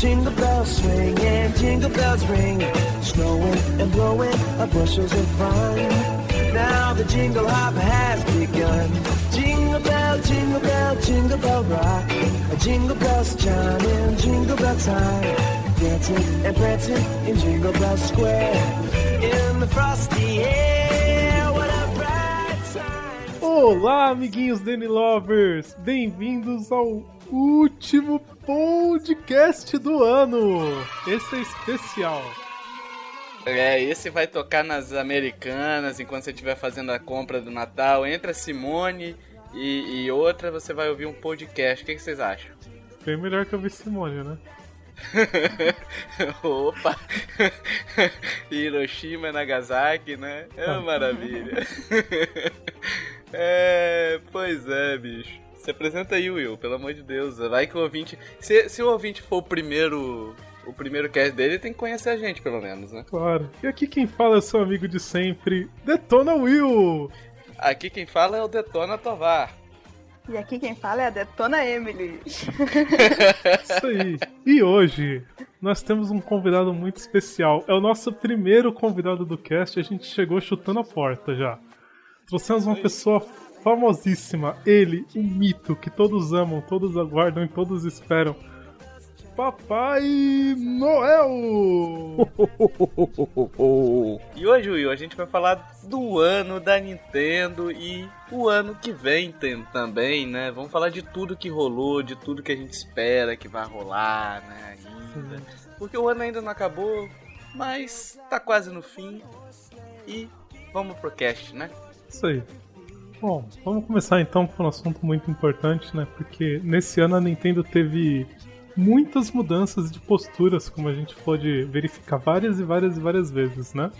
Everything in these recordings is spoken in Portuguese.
jingle bell swing and jingle bells ring. Snowing and blowing a bushels of fun. Now the jingle hop has begun. Jingle bell, jingle bell, jingle bell rock. Jingle bells chiming, jingle bell time. Dancing and prancing in Jingle Bell Square. In the frosty air, what a bright time. Olá, amiguinhos Danny Lovers! Bem-vindos ao último podcast do ano! Esse é especial. É, esse vai tocar nas americanas enquanto você estiver fazendo a compra do Natal. Entre a Simone e, e outra, você vai ouvir um podcast. O que, que vocês acham? Bem melhor que eu vi Simone, né? Opa! Hiroshima e Nagasaki, né? É uma maravilha. é, pois é, bicho. Se apresenta aí, Will, pelo amor de Deus. Vai que o ouvinte. Se, se o ouvinte for o primeiro. O primeiro cast dele, tem que conhecer a gente, pelo menos, né? Claro. E aqui quem fala é seu amigo de sempre, Detona Will! Aqui quem fala é o Detona Tovar. E aqui quem fala é a Detona Emily. Isso aí. E hoje nós temos um convidado muito especial. É o nosso primeiro convidado do cast. A gente chegou chutando a porta já. Trouxemos uma pessoa famosíssima. Ele, um mito que todos amam, todos aguardam e todos esperam. Papai Noel! E hoje, Will, a gente vai falar do ano da Nintendo e o ano que vem tem, também, né? Vamos falar de tudo que rolou, de tudo que a gente espera que vai rolar, né? Ainda. Porque o ano ainda não acabou, mas tá quase no fim. E vamos pro cast, né? Isso aí. Bom, vamos começar então com um assunto muito importante, né? Porque nesse ano a Nintendo teve muitas mudanças de posturas, como a gente pode verificar várias e várias e várias vezes, né?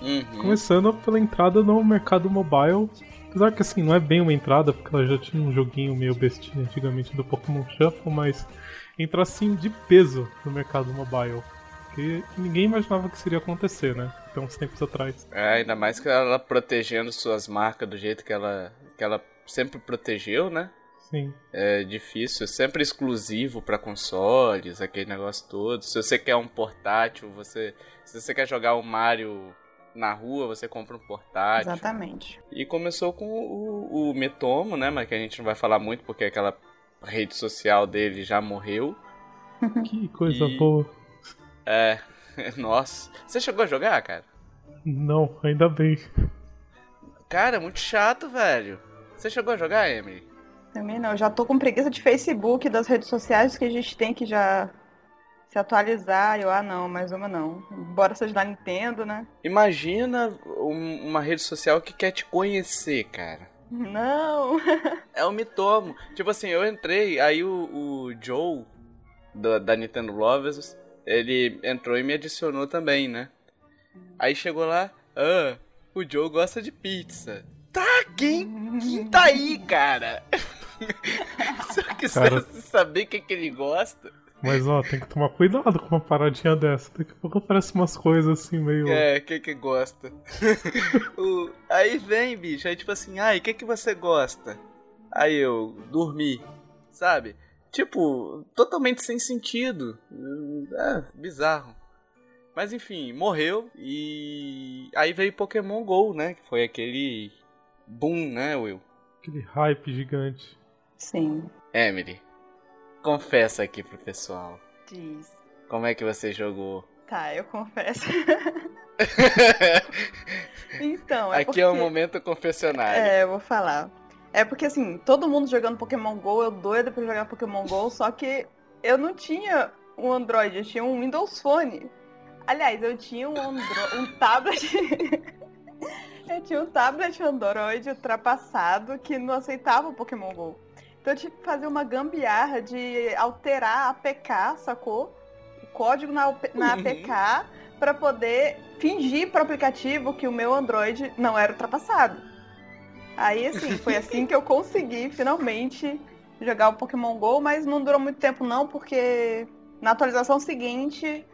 Uhum. Começando pela entrada no mercado mobile. Apesar que assim, não é bem uma entrada, porque ela já tinha um joguinho meio bestinha antigamente do Pokémon Shuffle, mas entra assim de peso no mercado mobile. Que ninguém imaginava que isso iria acontecer, né? Até uns tempos atrás. É, ainda mais que ela protegendo suas marcas do jeito que ela, que ela sempre protegeu, né? Sim. É difícil, sempre exclusivo para consoles, aquele negócio todo. Se você quer um portátil, você se você quer jogar o Mario na rua, você compra um portátil. Exatamente. E começou com o, o Metomo, né? Mas que a gente não vai falar muito porque aquela rede social dele já morreu. Que coisa E- boa. É, nossa. Você chegou a jogar, cara? Não, ainda bem. Cara, muito chato, velho. Você chegou a jogar, Emily? Também não, já tô com preguiça de Facebook, das redes sociais que a gente tem que já se atualizar. Eu, ah, não, mais uma não. Bora seja da Nintendo, né? Imagina um- uma rede social que quer te conhecer, cara. Não! É o Mitomo. Tipo assim, eu entrei, aí o, o Joe, da, da Nintendo Lovers, ele entrou e me adicionou também, né? Aí chegou lá, ah, o Joe gosta de pizza. Tá, quem, quem tá aí, cara? Se eu quiser Cara. saber o que, que ele gosta, Mas ó, tem que tomar cuidado com uma paradinha dessa. Daqui a pouco aparece umas coisas assim meio. é, o que que gosta? O- aí vem, bicho, aí tipo assim, ai, o que que você gosta? Aí eu, dormi, sabe? Tipo, totalmente sem sentido. É, bizarro. Mas enfim, morreu e aí veio Pokémon GO, né? Que foi aquele boom, né, Will? Aquele hype gigante. Sim. Emily, confessa aqui pro pessoal. Diz. Como é que você jogou? Tá, eu confesso. então, é aqui porque... é o momento confessionário. É, eu vou falar. É porque assim, todo mundo jogando Pokémon GO, eu doida pra jogar Pokémon GO, só que eu não tinha um Android, eu tinha um Windows Phone. Aliás, eu tinha um, Andro... um tablet. eu tinha um tablet Android ultrapassado que não aceitava o Pokémon GO. Então eu tive que fazer uma gambiarra de alterar a APK, sacou? O código na, na Uhum. APK pra poder fingir pro aplicativo que o meu Android não era ultrapassado. Aí, assim, foi assim que eu consegui finalmente jogar o Pokémon GO, mas não durou muito tempo não, porque na atualização seguinte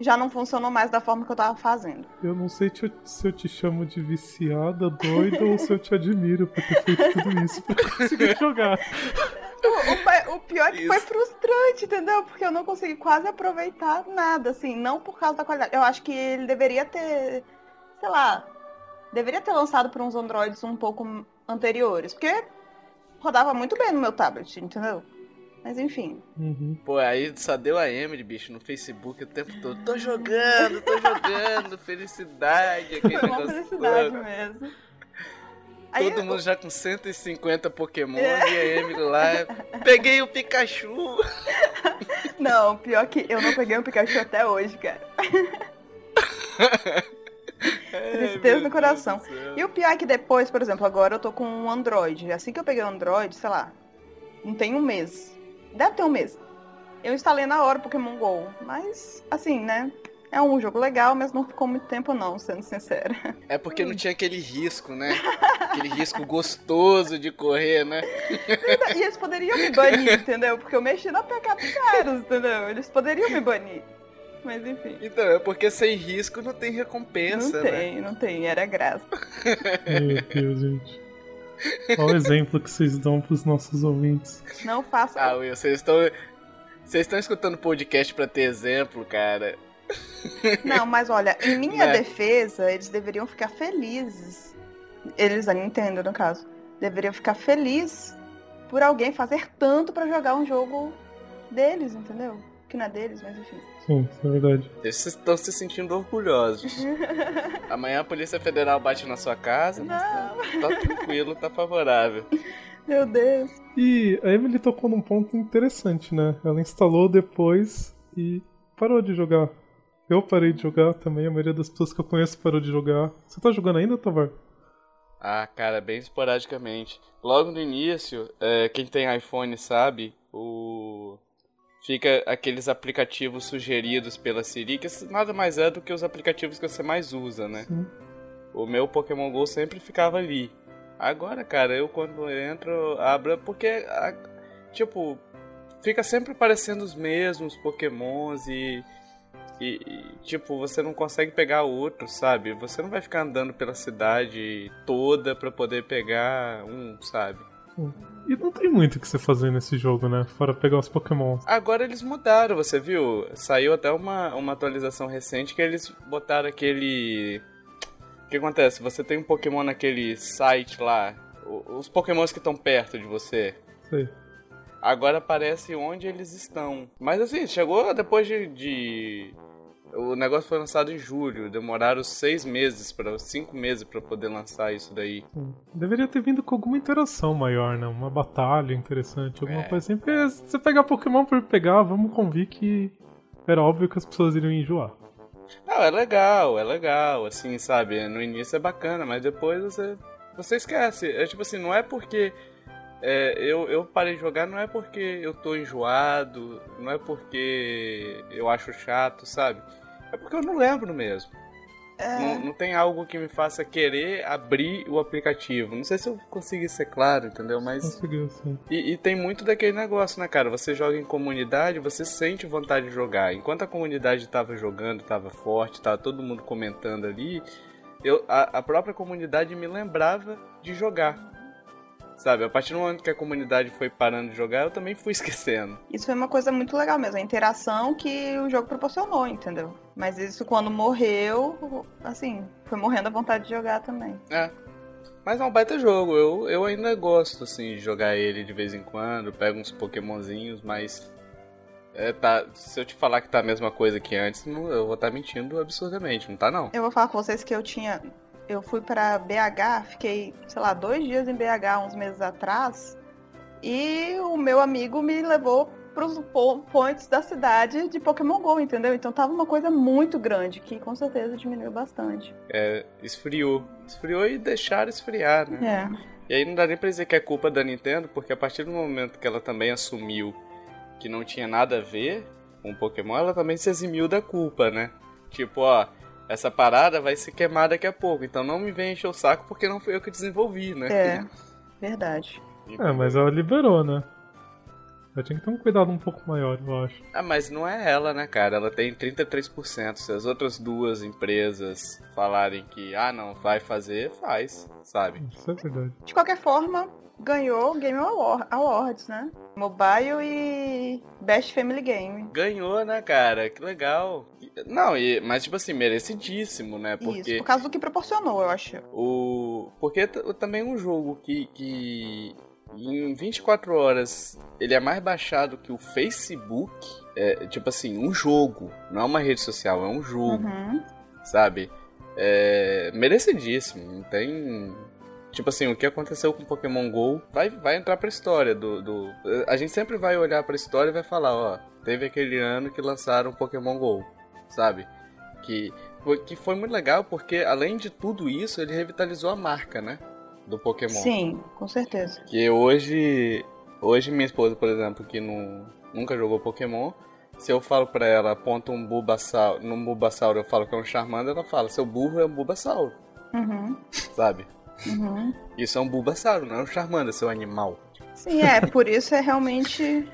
já não funcionou mais da forma que eu tava fazendo. Eu não sei te- se eu te chamo de viciada, doida, ou se eu te admiro por ter feito tudo isso pra conseguir jogar. O, o o pior é que foi Isso. frustrante, entendeu? Porque eu não consegui quase aproveitar nada, assim, não por causa da qualidade. Eu acho que ele deveria ter, sei lá, deveria ter lançado para uns Androids um pouco anteriores, porque rodava muito bem no meu tablet, entendeu? Mas enfim. Uhum. Pô, aí só deu a Emily, bicho, no Facebook o tempo todo. Tô jogando, tô jogando, felicidade, aquele Foi uma felicidade todo. mesmo. Aí Todo eu- mundo já com 150 Pokémon É. e a Emily lá. Peguei o Pikachu. Não, pior que eu não peguei um Pikachu até hoje, cara. Tristeza no coração. E o pior é que depois, por exemplo, agora eu tô com um Android. Assim que eu peguei o Android, sei lá, não tem um mês. Deve ter um mês. Eu instalei na hora Pokémon GO. Mas, assim, né? É um jogo legal, mas não ficou muito tempo não, sendo sincera. É porque não tinha aquele risco, né? Aquele risco gostoso de correr, né? E eles poderiam me banir, entendeu? Porque eu mexi na PK dos caras, entendeu? Eles poderiam me banir. Mas enfim. Então, é porque sem risco não tem recompensa, Não né? tem, não tem, era graça. Meu Deus, gente. Olha o exemplo que vocês dão pros nossos ouvintes. Não faça. Ah, Will, vocês estão. Vocês estão escutando podcast pra ter exemplo, cara. Não, mas olha, em minha Né? defesa, eles deveriam ficar felizes. Eles, a Nintendo, no caso, deveriam ficar felizes por alguém fazer tanto pra jogar um jogo deles, entendeu? Que não é deles, mas enfim. Sim, isso é verdade. Vocês estão se sentindo orgulhosos. Amanhã a Polícia Federal bate na sua casa, mas tá, tá tranquilo, tá favorável. Meu Deus. E a Emily tocou num ponto interessante, né? Ela instalou depois e parou de jogar. Eu parei de jogar também, a maioria das pessoas que eu conheço parou de jogar. Você tá jogando ainda, Tovar? Ah, cara, bem esporadicamente. Logo no início, é, quem tem iPhone sabe, o fica aqueles aplicativos sugeridos pela Siri, que nada mais é do que os aplicativos que você mais usa, né? Sim. O meu Pokémon GO sempre ficava ali. Agora, cara, eu quando entro, abro, porque, a- tipo, fica sempre aparecendo os mesmos Pokémons e, e, e, tipo, você não consegue pegar outros, sabe? Você não vai ficar andando pela cidade toda pra poder pegar um, sabe? E não tem muito o que você fazer nesse jogo, né? Fora pegar os Pokémon. Agora eles mudaram, você viu? Saiu até uma, uma atualização recente que eles botaram aquele. O que acontece? Você tem um Pokémon naquele site lá, os Pokémons que estão perto de você. Sei. Agora aparece onde eles estão. Mas assim, chegou depois de. de- O negócio foi lançado em julho. Demoraram seis meses, para cinco meses pra poder lançar isso daí. Sim. Deveria ter vindo com alguma interação maior, né? Uma batalha interessante, alguma É. coisa assim. Porque se você pegar Pokémon por pegar, vamos convir que era óbvio que as pessoas iriam enjoar. Não, é legal, é legal, assim, sabe? No início é bacana, mas depois você, você esquece. É tipo assim, não é porque é, eu, eu parei de jogar, não é porque eu tô enjoado, não é porque eu acho chato, sabe? É porque eu não lembro mesmo. Não, não tem algo que me faça querer abrir o aplicativo. Não sei se eu consegui ser claro, entendeu? Mas. Conseguiu, sim. E, e tem muito daquele negócio, né, cara? Você joga em comunidade, você sente vontade de jogar. Enquanto a comunidade tava jogando, tava forte, tava todo mundo comentando ali, eu, a, a própria comunidade me lembrava de jogar. Sabe? A partir do momento que a comunidade foi parando de jogar, eu também fui esquecendo. Isso foi uma coisa muito legal mesmo, a interação que o jogo proporcionou, entendeu? Mas isso quando morreu, assim, foi morrendo a vontade de jogar também. É. Mas é um baita jogo. Eu, eu ainda gosto, assim, de jogar ele de vez em quando. Pego uns pokémonzinhos, mas... É, tá, se eu te falar que tá a mesma coisa que antes, não- eu vou estar mentindo absurdamente. Não tá, não. Eu vou falar com vocês que eu tinha. Eu fui pra BH, fiquei, sei lá, dois dias em BH uns meses atrás. E o meu amigo me levou pros po- points da cidade de Pokémon GO, entendeu? Então tava uma coisa muito grande, que com certeza diminuiu bastante. É, esfriou. Esfriou e deixaram esfriar, né? É. E aí não dá nem pra dizer que é culpa da Nintendo, porque a partir do momento que ela também assumiu que não tinha nada a ver com o Pokémon, ela também se eximiu da culpa, né? Tipo, ó, essa parada vai se queimar daqui a pouco, então não me venha encher o saco porque não fui eu que desenvolvi, né? É, verdade. É, mas ela liberou, né? Ela tinha que ter um cuidado um pouco maior, eu acho. Ah, mas não é ela, né, cara? Ela tem 33%. Se as outras duas empresas falarem que, ah, não, vai fazer, faz, sabe? Isso é verdade. De qualquer forma, ganhou Game Award- Awards, né? Mobile e Best Family Game. Ganhou, né, cara? Que legal. Não, e, mas tipo assim, merecidíssimo, né? Isso, Porque por causa do que proporcionou, eu acho. o. Porque também um jogo que, que em 24 horas ele é mais baixado que o Facebook. É, tipo assim, um jogo. Não é uma rede social, é um jogo. Uhum. sabe? É merecidíssimo, não tem. Tipo assim, o que aconteceu com Pokémon GO vai, vai entrar pra história do, do. A gente sempre vai olhar pra história e vai falar, ó, teve aquele ano que lançaram Pokémon GO, sabe? Que, foi- que foi muito legal porque, além de tudo isso, ele revitalizou a marca, né? Do Pokémon. Sim, com certeza. Que hoje. Hoje minha esposa, por exemplo, que não, nunca jogou Pokémon, se eu falo pra ela, aponta um Bulbasauro, num Bulbasauro eu falo que é um Charmander, ela fala, seu burro é um Bulbasauro, Uhum. sabe? Uhum. Isso é um Bulbasauro, não é um Charmander, seu animal. Sim, é, por isso é realmente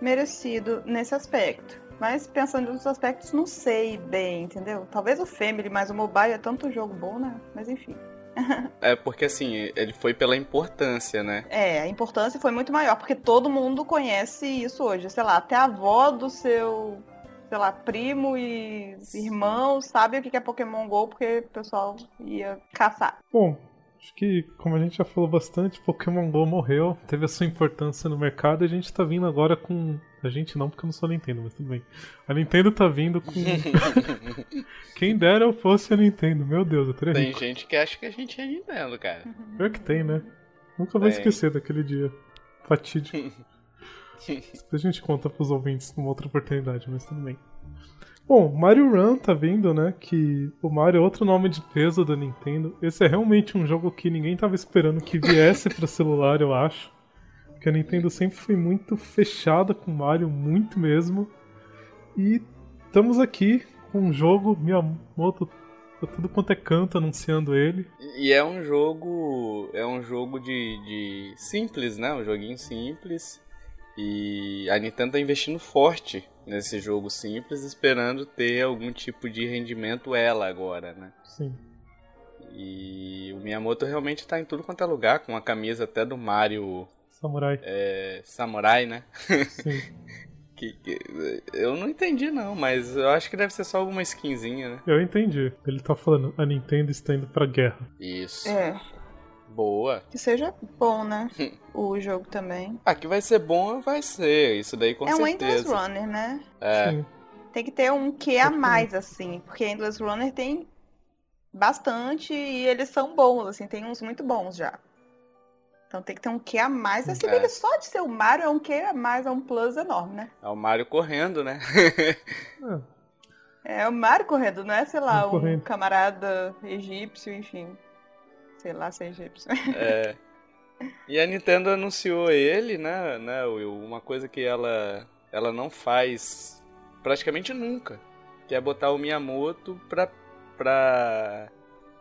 merecido nesse aspecto. Mas pensando nos aspectos, não sei bem, entendeu? Talvez o Family, mas o Mobile é tanto jogo bom, né? Mas enfim. É porque assim, ele foi pela importância, né? É, a importância foi muito maior, porque todo mundo conhece isso hoje. Sei lá, até a avó do seu, sei lá, primo e irmão sabe o que é Pokémon GO, porque o pessoal ia caçar. Bom, acho que, como a gente já falou bastante, Pokémon GO morreu, teve a sua importância no mercado e a gente tá vindo agora com. A gente não, porque eu não sou a Nintendo, mas tudo bem. A Nintendo tá vindo com. Quem dera eu fosse a Nintendo, meu Deus, eu teria Tem rico. gente que acha que a gente é Nintendo, cara. Pior que tem, né? Nunca vou Tem. esquecer daquele dia. Fatídico. Depois a gente conta pros ouvintes numa outra oportunidade, mas tudo bem. Bom, Mario Run tá vindo, né? Que o Mario é outro nome de peso da Nintendo. Esse é realmente um jogo que ninguém tava esperando que viesse pra celular, eu acho. Porque a Nintendo sempre foi muito fechada com Mario, muito mesmo. E estamos aqui com um jogo, Miyamoto, tá tudo quanto é canto anunciando ele. E é um jogo. É um jogo de, de simples, né? Um joguinho simples. E a Nintendo tá investindo forte nesse jogo simples, esperando ter algum tipo de rendimento ela agora, né? Sim. E o Miyamoto realmente tá em tudo quanto é lugar, com a camisa até do Mario Samurai. é, Samurai, né? Sim. Que, que- eu não entendi não, mas eu acho que deve ser só alguma skinzinha, né? Eu entendi. Ele tá falando, a Nintendo está indo pra guerra. Isso. É, Boa. que seja bom, né? o jogo também. Ah, que vai ser bom, vai ser. Isso daí com é um Endless certeza. Runner, né? É. Sim. Tem que ter um que a mais, assim, porque Endless Runner tem bastante e eles são bons, assim, tem uns muito bons já. Então tem que ter um que a mais, assim, É. só de ser o Mario é um que a mais, é um plus enorme, né? É o Mario correndo, né? É, É o Mario correndo, não é, sei lá, um correndo. camarada egípcio, enfim. Sei lá se é egípcio. É. E a Nintendo anunciou ele, né, né, Will? Uma coisa que ela, ela não faz praticamente nunca. Que é botar o Miyamoto pra, pra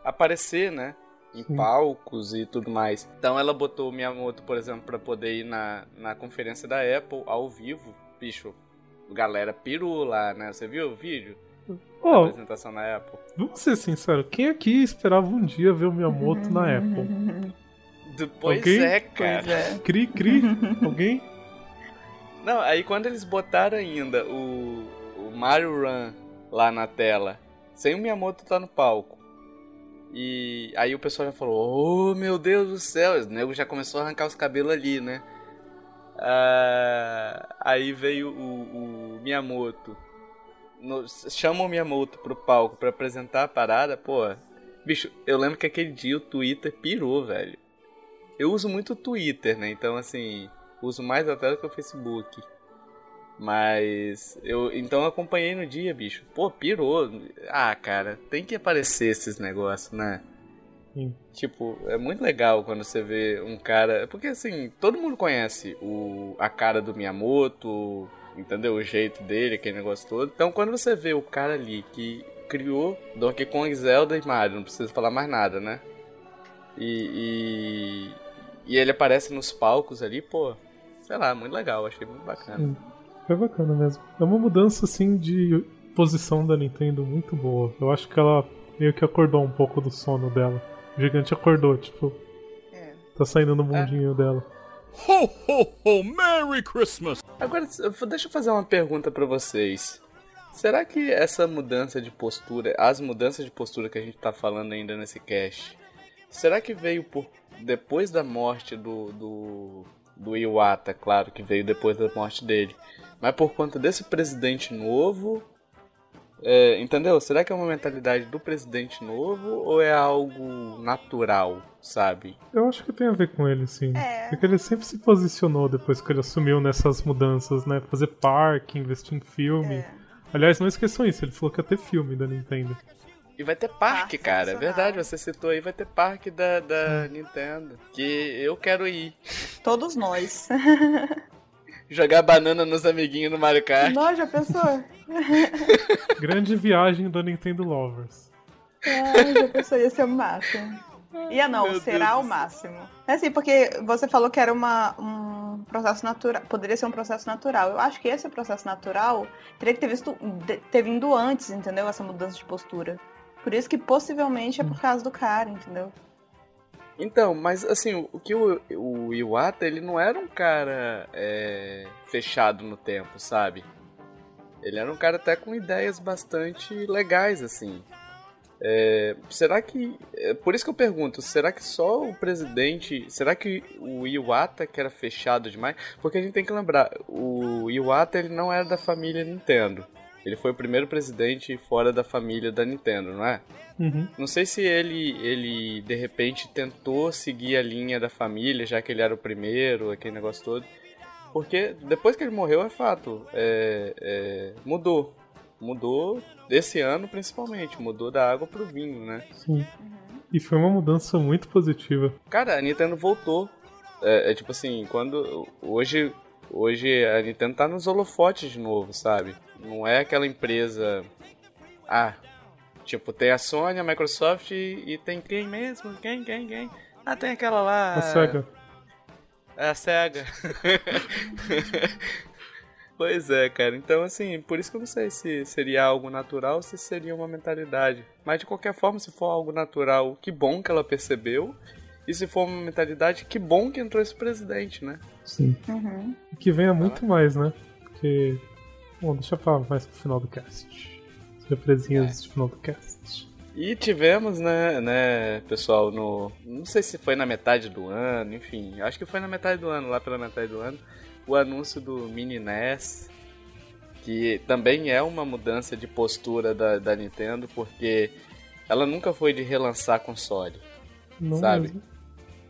aparecer, né? Em Sim. palcos e tudo mais. Então ela botou o Miyamoto, por exemplo, pra poder ir na, na conferência da Apple ao vivo. Bicho, galera pirou lá, né? Você viu o vídeo? Ó, apresentação na Apple. vamos ser sinceros, quem aqui esperava um dia ver o Miyamoto na Apple? Do- Pois Alguém? é, cara. é. Cri, cri, alguém? Não, aí quando eles botaram ainda o, o Mario Run lá na tela, sem o Miyamoto tá no palco. E aí o pessoal já falou, oh meu Deus do céu, o nego já começou a arrancar os cabelos ali, né? Ah, aí veio o, o Miyamoto. No, chama o Miyamoto pro palco pra apresentar a parada, pô. Bicho, eu lembro que aquele dia o Twitter pirou, velho. Eu uso muito o Twitter, né? Então, assim, uso mais até do que o Facebook. Mas eu então eu acompanhei no dia, bicho. Pô, pirou. Ah, cara, tem que aparecer esses negócios, né? Sim. Tipo, é muito legal quando você vê um cara. Porque assim, todo mundo conhece o, a cara do Miyamoto, entendeu? O jeito dele, aquele negócio todo. Então quando você vê o cara ali que criou Donkey Kong, Zelda e Mario, não precisa falar mais nada, né? E, e, e ele aparece nos palcos ali, pô. sei lá, muito legal, achei muito bacana. Sim. Foi bacana mesmo. É uma mudança assim de posição da Nintendo muito boa. Eu acho que ela meio que acordou um pouco do sono dela. O gigante acordou, tipo, É. tá saindo no mundinho dela. Ho, ho, ho! Merry Christmas! Agora, deixa eu fazer uma pergunta pra vocês. Será que essa mudança de postura, as mudanças de postura que a gente tá falando ainda nesse cast, será que veio por depois da morte do, do, do Iwata, claro que veio depois da morte dele, mas por conta desse presidente novo? É, entendeu? Será que é uma mentalidade do presidente novo ou é algo natural, sabe? Eu acho que tem a ver com ele, sim. É. Porque ele sempre se posicionou depois que ele assumiu nessas mudanças, né? Fazer parque, investir em filme. É. Aliás, não esqueçam isso, ele falou que ia ter filme da Nintendo. E vai ter parque, Parque cara. É verdade, você citou aí, vai ter parque da, da Nintendo. Que eu quero ir. Todos nós. Jogar banana nos amiguinhos no Mario Kart. Nós já pensou? Grande viagem da Nintendo Lovers. Ai, já pensou, ia ser o máximo. Ia não, Meu será Deus o do máximo. É assim, porque você falou que era uma, um processo natural, poderia ser um processo natural. Eu acho que esse processo natural teria que ter, visto, ter vindo antes, entendeu? Essa mudança de postura. Por isso que possivelmente é por causa do cara, entendeu? Então, mas assim, o que o, o Iwata, ele não era um cara é, fechado no tempo, sabe? Ele era um cara até com ideias bastante legais, assim. É, será que. é por isso que eu pergunto, será que só o presidente. Será que o Iwata que era fechado demais? Porque a gente tem que lembrar, o Iwata ele não era da família Nintendo. Ele foi o primeiro presidente fora da família da Nintendo, não é? Uhum. Não sei se ele, ele de repente tentou seguir a linha da família, já que ele era o primeiro, aquele negócio todo. Porque depois que ele morreu, é fato, é, é, mudou. Mudou desse ano principalmente, mudou da água pro vinho, né? Sim. E foi uma mudança muito positiva. Cara, a Nintendo voltou. É, é tipo assim, quando. Hoje, hoje a Nintendo tá nos holofotes de novo, sabe? Não é aquela empresa. Ah, tipo, tem a Sony, a Microsoft e, e tem quem mesmo? Quem, quem, quem? Ah, tem aquela lá. A SEGA. É a SEGA. pois é, cara. Então, assim, por isso que eu não sei se seria algo natural ou se seria uma mentalidade. Mas de qualquer forma, se for algo natural, que bom que ela percebeu. E se for uma mentalidade, que bom que entrou esse presidente, né? Sim. Uhum. Que venha muito mais, né? Porque. Bom, deixa pra mais pro final do cast. Surpresinhas de final do cast. E tivemos, né, né, pessoal, no. Não sei se foi na metade do ano, enfim, acho que foi na metade do ano, lá pela metade do ano, o anúncio do Mini NES, que também é uma mudança de postura da, da Nintendo, porque ela nunca foi de relançar console. Não Sabe? mesmo.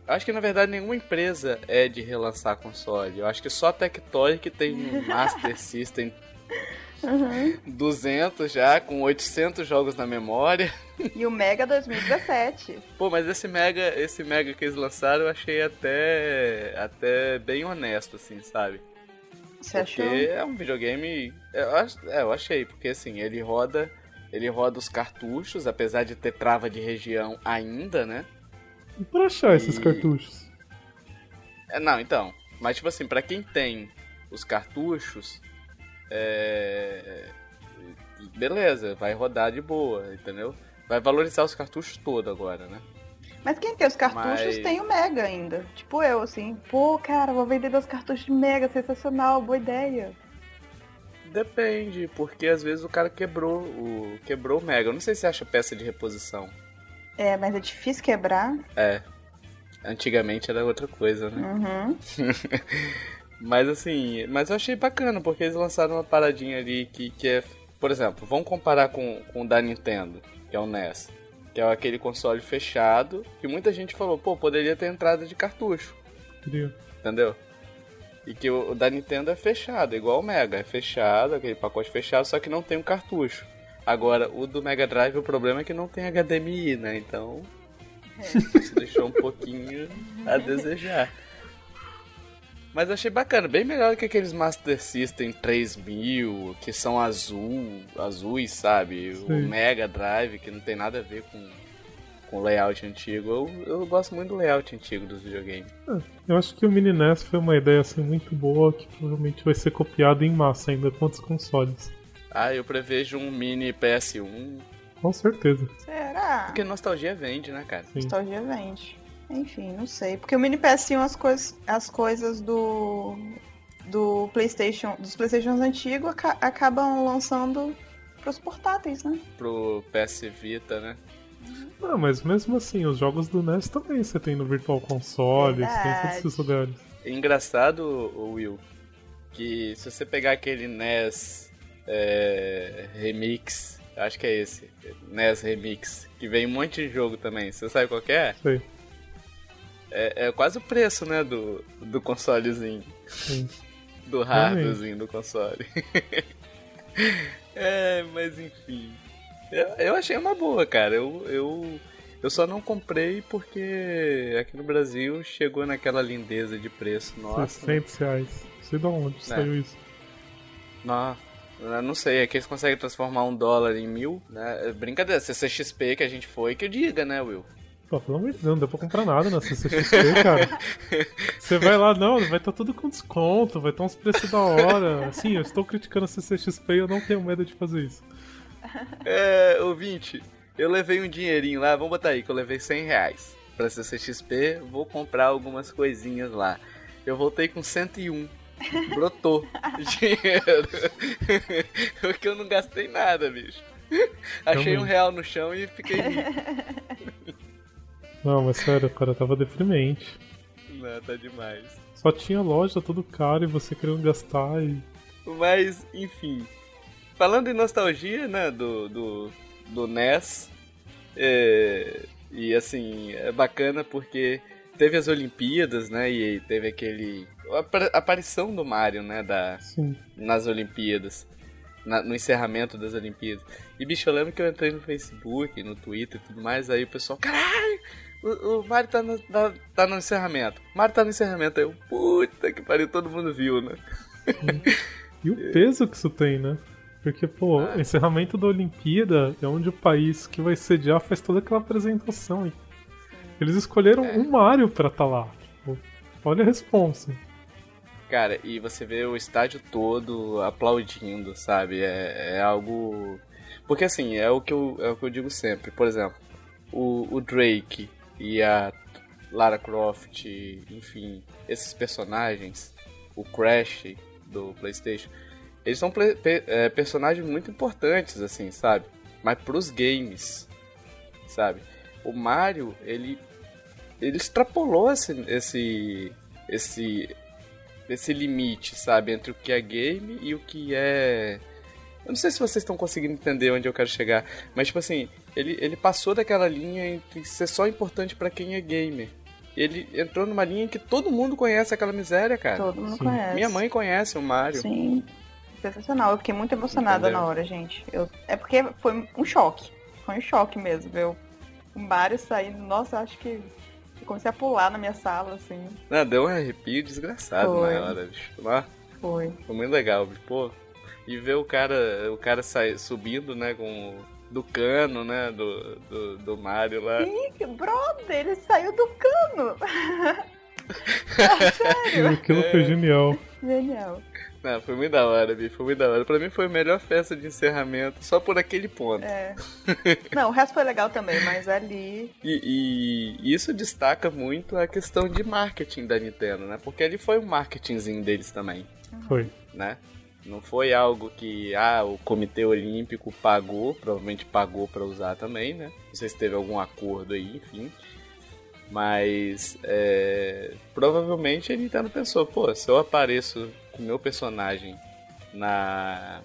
Acho que na verdade nenhuma empresa é de relançar console. Eu acho que só a Tectoy que tem um Master System 200 já, com 800 jogos na memória. E o Mega 2017. Pô, mas esse Mega, esse Mega que eles lançaram eu achei até até bem honesto, assim, sabe? Você Porque achou? é um videogame. Eu, ach- é, eu achei, porque assim, ele roda. Ele roda os cartuchos, apesar de ter trava de região ainda, né? E pra achar esses E- cartuchos? É, não, então. Mas tipo assim, pra quem tem os cartuchos, é. Beleza, vai rodar de boa, entendeu? Vai valorizar os cartuchos todo agora, né? Mas quem tem os cartuchos Mas- tem o Mega ainda. Tipo eu, assim. Pô, cara, vou vender meus cartuchos de Mega, sensacional, boa ideia. Depende, porque às vezes o cara quebrou o quebrou o Mega. Eu não sei se acha peça de reposição. É, mas é difícil quebrar. É. Antigamente era outra coisa, né? Uhum. Mas assim, mas eu achei bacana, porque eles lançaram uma paradinha ali que, que é. Por exemplo, vamos comparar com, com o da Nintendo, que é o NES. Que é aquele console fechado, que muita gente falou, pô, poderia ter entrada de cartucho, Queria. entendeu? E que o, o da Nintendo é fechado, igual o Mega, é fechado, aquele pacote fechado, só que não tem um cartucho. Agora, o do Mega Drive, o problema é que não tem HDMI, né? Então, isso deixou um pouquinho a desejar. Mas achei bacana, bem melhor que aqueles Master System 3000, que são azul, azuis, sabe? O Sim. Mega Drive, que não tem nada a ver com, com layout antigo. Eu, eu gosto muito do layout antigo dos videogames. Eu acho que o Mini NES foi uma ideia assim muito boa que provavelmente vai ser copiada em massa ainda com outros consoles. Ah, eu prevejo um mini PS1. Com certeza. Será? Porque nostalgia vende, né, cara? Sim. Nostalgia vende. Enfim, não sei. Porque o Mini PS1, as, cois as coisas do. do PlayStation. dos PlayStations antigos aca- acabam lançando pros portáteis, né? Pro PS Vita, né? Ah, mas mesmo assim, os jogos do NES também você tem no Virtual Console, você tem em todos Verdade. esses lugares. É engraçado, o Will, que se você pegar aquele NES é, Remix, acho que é esse, NES Remix, que vem um monte de jogo também, você sabe qual que é? Sei. É, é quase o preço, né, do, do consolezinho. Sim. Do hardwarezinho do console. é, mas enfim. Eu, eu achei uma boa, cara. Eu, eu, eu só não comprei porque aqui no Brasil chegou naquela lindeza de preço. Nossa. 600 reais. Não sei de onde saiu isso. Não, eu não sei, é que eles conseguem transformar um dólar em mil, né? É Brincadeira, CCXP que a gente foi, que diga, né, Will? Pô, pelo amor de Deus, não deu pra comprar nada na CCXP, cara. Você vai lá, não, vai estar tudo com desconto, vai estar uns preços da hora. Sim, eu estou criticando a CCXP e eu não tenho medo de fazer isso. É, ouvinte, eu levei um dinheirinho lá, vamos botar aí que eu levei 100 reais pra CCXP, vou comprar algumas coisinhas lá. Eu voltei com 101. Brotou dinheiro. Porque eu não gastei nada, bicho. Achei um real no chão e fiquei rico. Não, mas sério, cara, tava deprimente. Não, tá demais. Só tinha loja, tudo caro e você querendo gastar e. Mas, enfim. Falando em nostalgia, né, do, do, do NES, é, e assim, é bacana porque teve as Olimpíadas, né, e teve aquele... a apar- aparição do Mario, né, da, Sim. nas Olimpíadas, na- no encerramento das Olimpíadas. E, bicho, eu lembro que eu entrei no Facebook, no Twitter e tudo mais, aí o pessoal, caralho, o, o Mario tá no, tá, tá no encerramento. O Mario tá no encerramento. Aí eu, puta que pariu, todo mundo viu, né? E o peso que isso tem, né? Porque, pô, o encerramento da Olimpíada é onde o país que vai sediar faz toda aquela apresentação. Eles escolheram um Mario pra estar lá. Tipo, olha a responsa. Cara, e você vê o estádio todo aplaudindo, sabe? É, é algo. Porque assim, é o, que eu, é o que eu digo sempre. Por exemplo, o, o Drake e a Lara Croft, enfim, esses personagens, o Crash do PlayStation, eles são é, personagens muito importantes, assim, sabe? Mas pros games, sabe? O Mario, ele. Ele extrapolou esse. esse. esse esse limite, sabe, entre o que é game e o que é. Eu não sei se vocês estão conseguindo entender onde eu quero chegar, mas tipo assim, ele, ele passou daquela linha entre ser só importante pra quem é gamer. Ele entrou numa linha em que todo mundo conhece aquela miséria, cara. Todo mundo Sim. conhece. Minha mãe conhece o Mario. Sim. Sensacional. Eu fiquei muito emocionada Entendeu? na hora, gente. Eu... É porque foi um choque. Foi um choque mesmo, ver o Mario saindo. Nossa, eu acho que eu comecei a pular na minha sala, assim. Não, deu um arrepio desgraçado Foi. na hora, bicho. Ó, Foi. Foi muito legal, bicho. Pô. E ver o cara, o cara sai, subindo, né, com o- do cano, né, do, do, do Mario lá. Ih, brother, ele saiu do cano. E aquilo foi genial. Genial. Não, foi muito da hora, bicho. Foi muito da hora. Pra mim foi a melhor festa de encerramento, só por aquele ponto. É. Não, o resto foi legal também, mas ali. E, e isso destaca muito a questão de marketing da Nintendo, né? Porque ali foi um marketingzinho deles também, Foi. né? Não foi algo que ah, o Comitê Olímpico pagou, provavelmente pagou pra usar também, né? Não sei se teve algum acordo aí, enfim. Mas é, provavelmente a Nintendo pensou, pô, se eu apareço com meu personagem na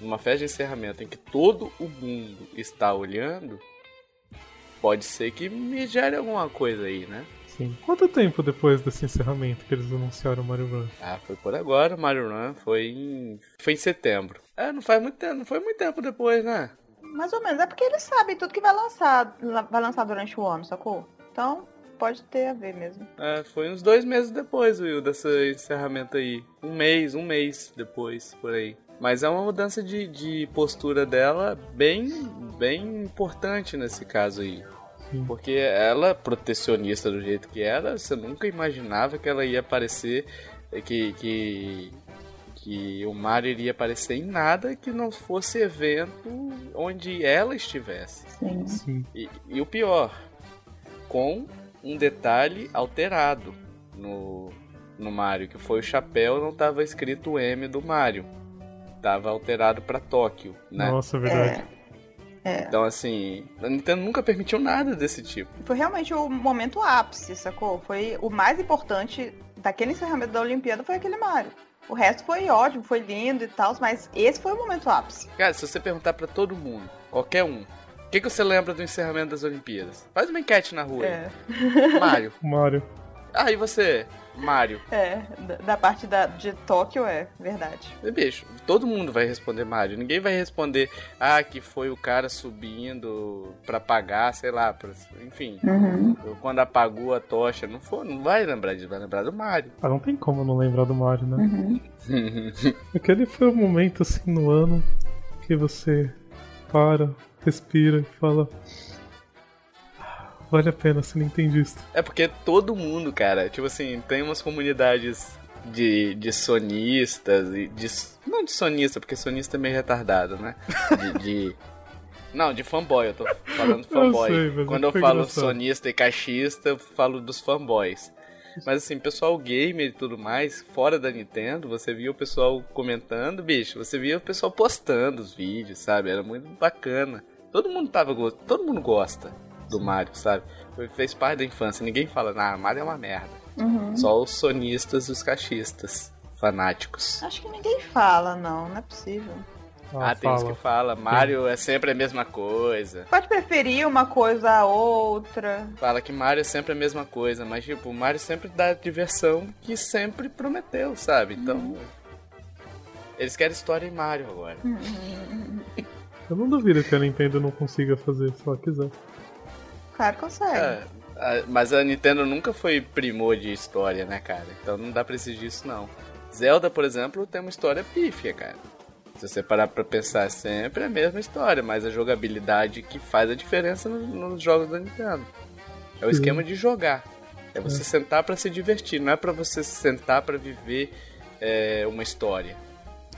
numa festa de encerramento em que todo o mundo está olhando, pode ser que me gere alguma coisa aí, né? Sim. Quanto tempo depois desse encerramento que eles anunciaram o Mario Run? Ah, foi por agora, o Mario Run foi em foi em setembro. É, não faz muito tempo, não foi muito tempo depois, né? Mais ou menos. É porque eles sabem tudo que vai lançar, vai lançar durante o ano, sacou? Então, pode ter a ver mesmo. É, foi uns dois meses depois, Will, desse encerramento aí. Um mês, um mês depois, por aí. Mas é uma mudança de, de postura dela bem, bem importante nesse caso aí. Sim. Porque ela, protecionista do jeito que era, você nunca imaginava que ela ia aparecer. Que, que, que o Mario iria aparecer em nada que não fosse evento onde ela estivesse. Sim. Sim. E, e o pior, com um detalhe alterado no, no Mario, que foi o chapéu não estava escrito o M do Mario. Tava alterado para Tóquio, né? Nossa, é verdade. Então assim, a Nintendo nunca permitiu nada desse tipo. Foi realmente o momento ápice, sacou? Foi o mais importante daquele encerramento da Olimpíada foi aquele Mario. O resto foi ótimo, foi lindo e tal, mas esse foi o momento ápice. Cara, se você perguntar para todo mundo, qualquer um, o que, que você lembra do encerramento das Olimpíadas? Faz uma enquete na rua. É, aí. Mario. Mario. Ah, e você? Mario. é da, parte da, de Tóquio é verdade. Bicho, todo mundo vai responder Mario. Ninguém vai responder, ah, que foi o cara subindo pra apagar, sei lá, pra- enfim. Quando apagou a tocha, não foi, não vai lembrar disso, vai lembrar do Mario. Ah, não tem como não lembrar do Mario, né? Aquele foi o momento assim no ano que você para, respira e fala. "Ah, Vale a pena ser nintendista. É porque todo mundo, cara, tipo assim, tem umas comunidades de, de sonistas e de. Não de sonista, porque sonista é meio retardado, né? De. de- não, de fanboy, eu tô falando fanboy. sei, mas Quando eu falo engraçado. sonista e caixista, eu falo dos fanboys. Mas assim, pessoal gamer e tudo mais, fora da Nintendo, você via o pessoal comentando, bicho, você via o pessoal postando os vídeos, sabe? Era muito bacana. Todo mundo tava todo mundo gosta do Mario, sabe? Foi- Fez parte da infância. Ninguém fala, ah, Mario é uma merda. Só os sonistas e os caixistas fanáticos. Acho que ninguém fala, não, não é possível. Ah, tem uns que fala, Mario é sempre a mesma coisa. Pode preferir uma coisa a outra. Fala que Mario é sempre a mesma coisa, mas tipo, o Mario sempre dá a diversão que sempre prometeu, sabe? Então. Eles querem história em Mario agora. Eu não duvido que a Nintendo não consiga fazer, se ela quiser. Claro que consegue. É, a- mas a Nintendo nunca foi primor de história, né, cara? Então não dá pra exigir isso, não. Zelda, por exemplo, tem uma história pífia, cara. Se você parar pra pensar, é sempre a mesma história, mas a jogabilidade que faz a diferença no- nos jogos da Nintendo. É o Sim. esquema de jogar. É você sentar pra se divertir, não é pra você sentar pra viver é, uma história.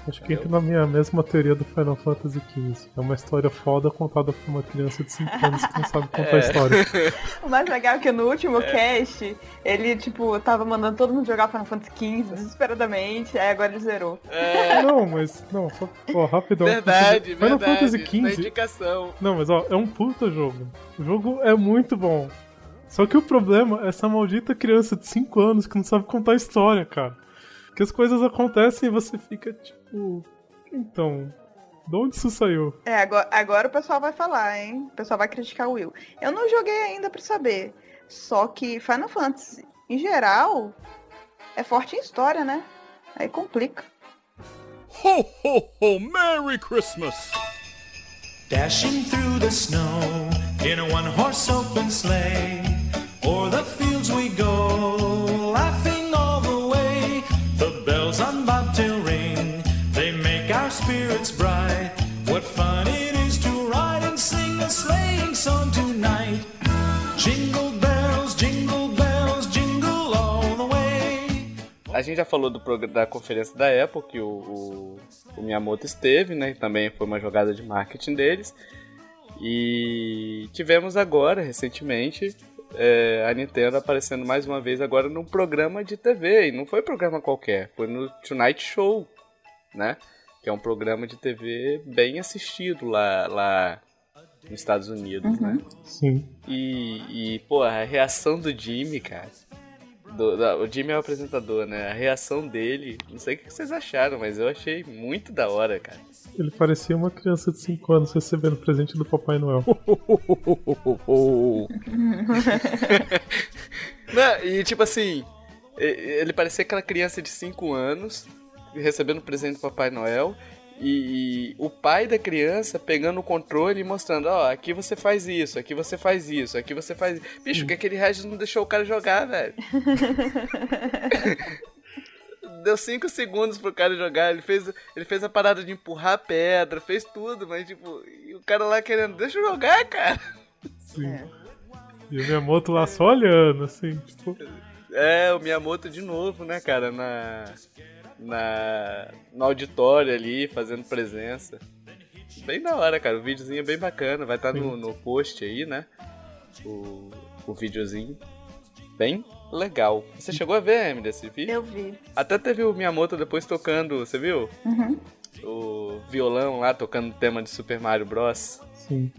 Acho que entra na minha mesma teoria do Final Fantasy XV. É uma história foda contada por uma criança de 5 anos que não sabe contar a história. O mais legal é que no último cast, ele, tipo, tava mandando todo mundo jogar Final Fantasy XV desesperadamente, aí agora ele zerou. Não, mas. Não, só. Ó, rapidão. Verdade, Final verdade. Fantasy XV. indicação. Não, mas ó, é um puta jogo. O jogo é muito bom. Só que o problema é essa maldita criança de 5 anos que não sabe contar a história, cara. Que as coisas acontecem e você fica tipo. Então. De onde isso saiu? É, agora, agora o pessoal vai falar, hein? O pessoal vai criticar o Will. Eu não joguei ainda pra saber. Só que Final Fantasy, em geral, é forte em história, né? Aí complica. Ho, ho, ho! Merry Christmas! Dashing through the snow in a one horse open sleigh. A gente já falou do da conferência da Apple, que o, o, o Miyamoto esteve, né? e Também foi uma jogada de marketing deles. E tivemos agora, recentemente, é, a Nintendo aparecendo mais uma vez agora num programa de TV. E não foi programa qualquer, foi no Tonight Show, né? Que é um programa de TV bem assistido lá, lá nos Estados Unidos, né? Sim. E, e, pô, a reação do Jimmy, cara. Do- da- o Jimmy é o apresentador, né? A reação dele, não sei o que vocês acharam, mas eu achei muito da hora, cara. Ele parecia uma criança de 5 anos recebendo presente do Papai Noel. Não, e tipo assim, ele parecia aquela criança de 5 anos recebendo presente do Papai Noel. E, e o pai da criança pegando o controle e mostrando, ó, aqui você faz isso, aqui você faz isso, aqui você faz. Bicho, que aquele Regis não deixou o cara jogar, velho. Deu 5 segundos pro cara jogar, ele fez, ele fez a parada de empurrar a pedra, fez tudo, mas tipo, e o cara lá querendo, deixa eu jogar, cara. Sim. E o Miyamoto lá só olhando, assim, tipo. É, o Miyamoto de novo, né, cara, na, na, no auditório ali, fazendo presença. Bem da hora, cara, o videozinho é bem bacana, vai estar no, no post aí, né, o, o videozinho. Bem legal. Você chegou a ver, Emily, esse vídeo? Eu vi. Até teve o Miyamoto depois tocando, você viu? Uhum. O violão lá, tocando o tema de Super Mario Bros. Sim.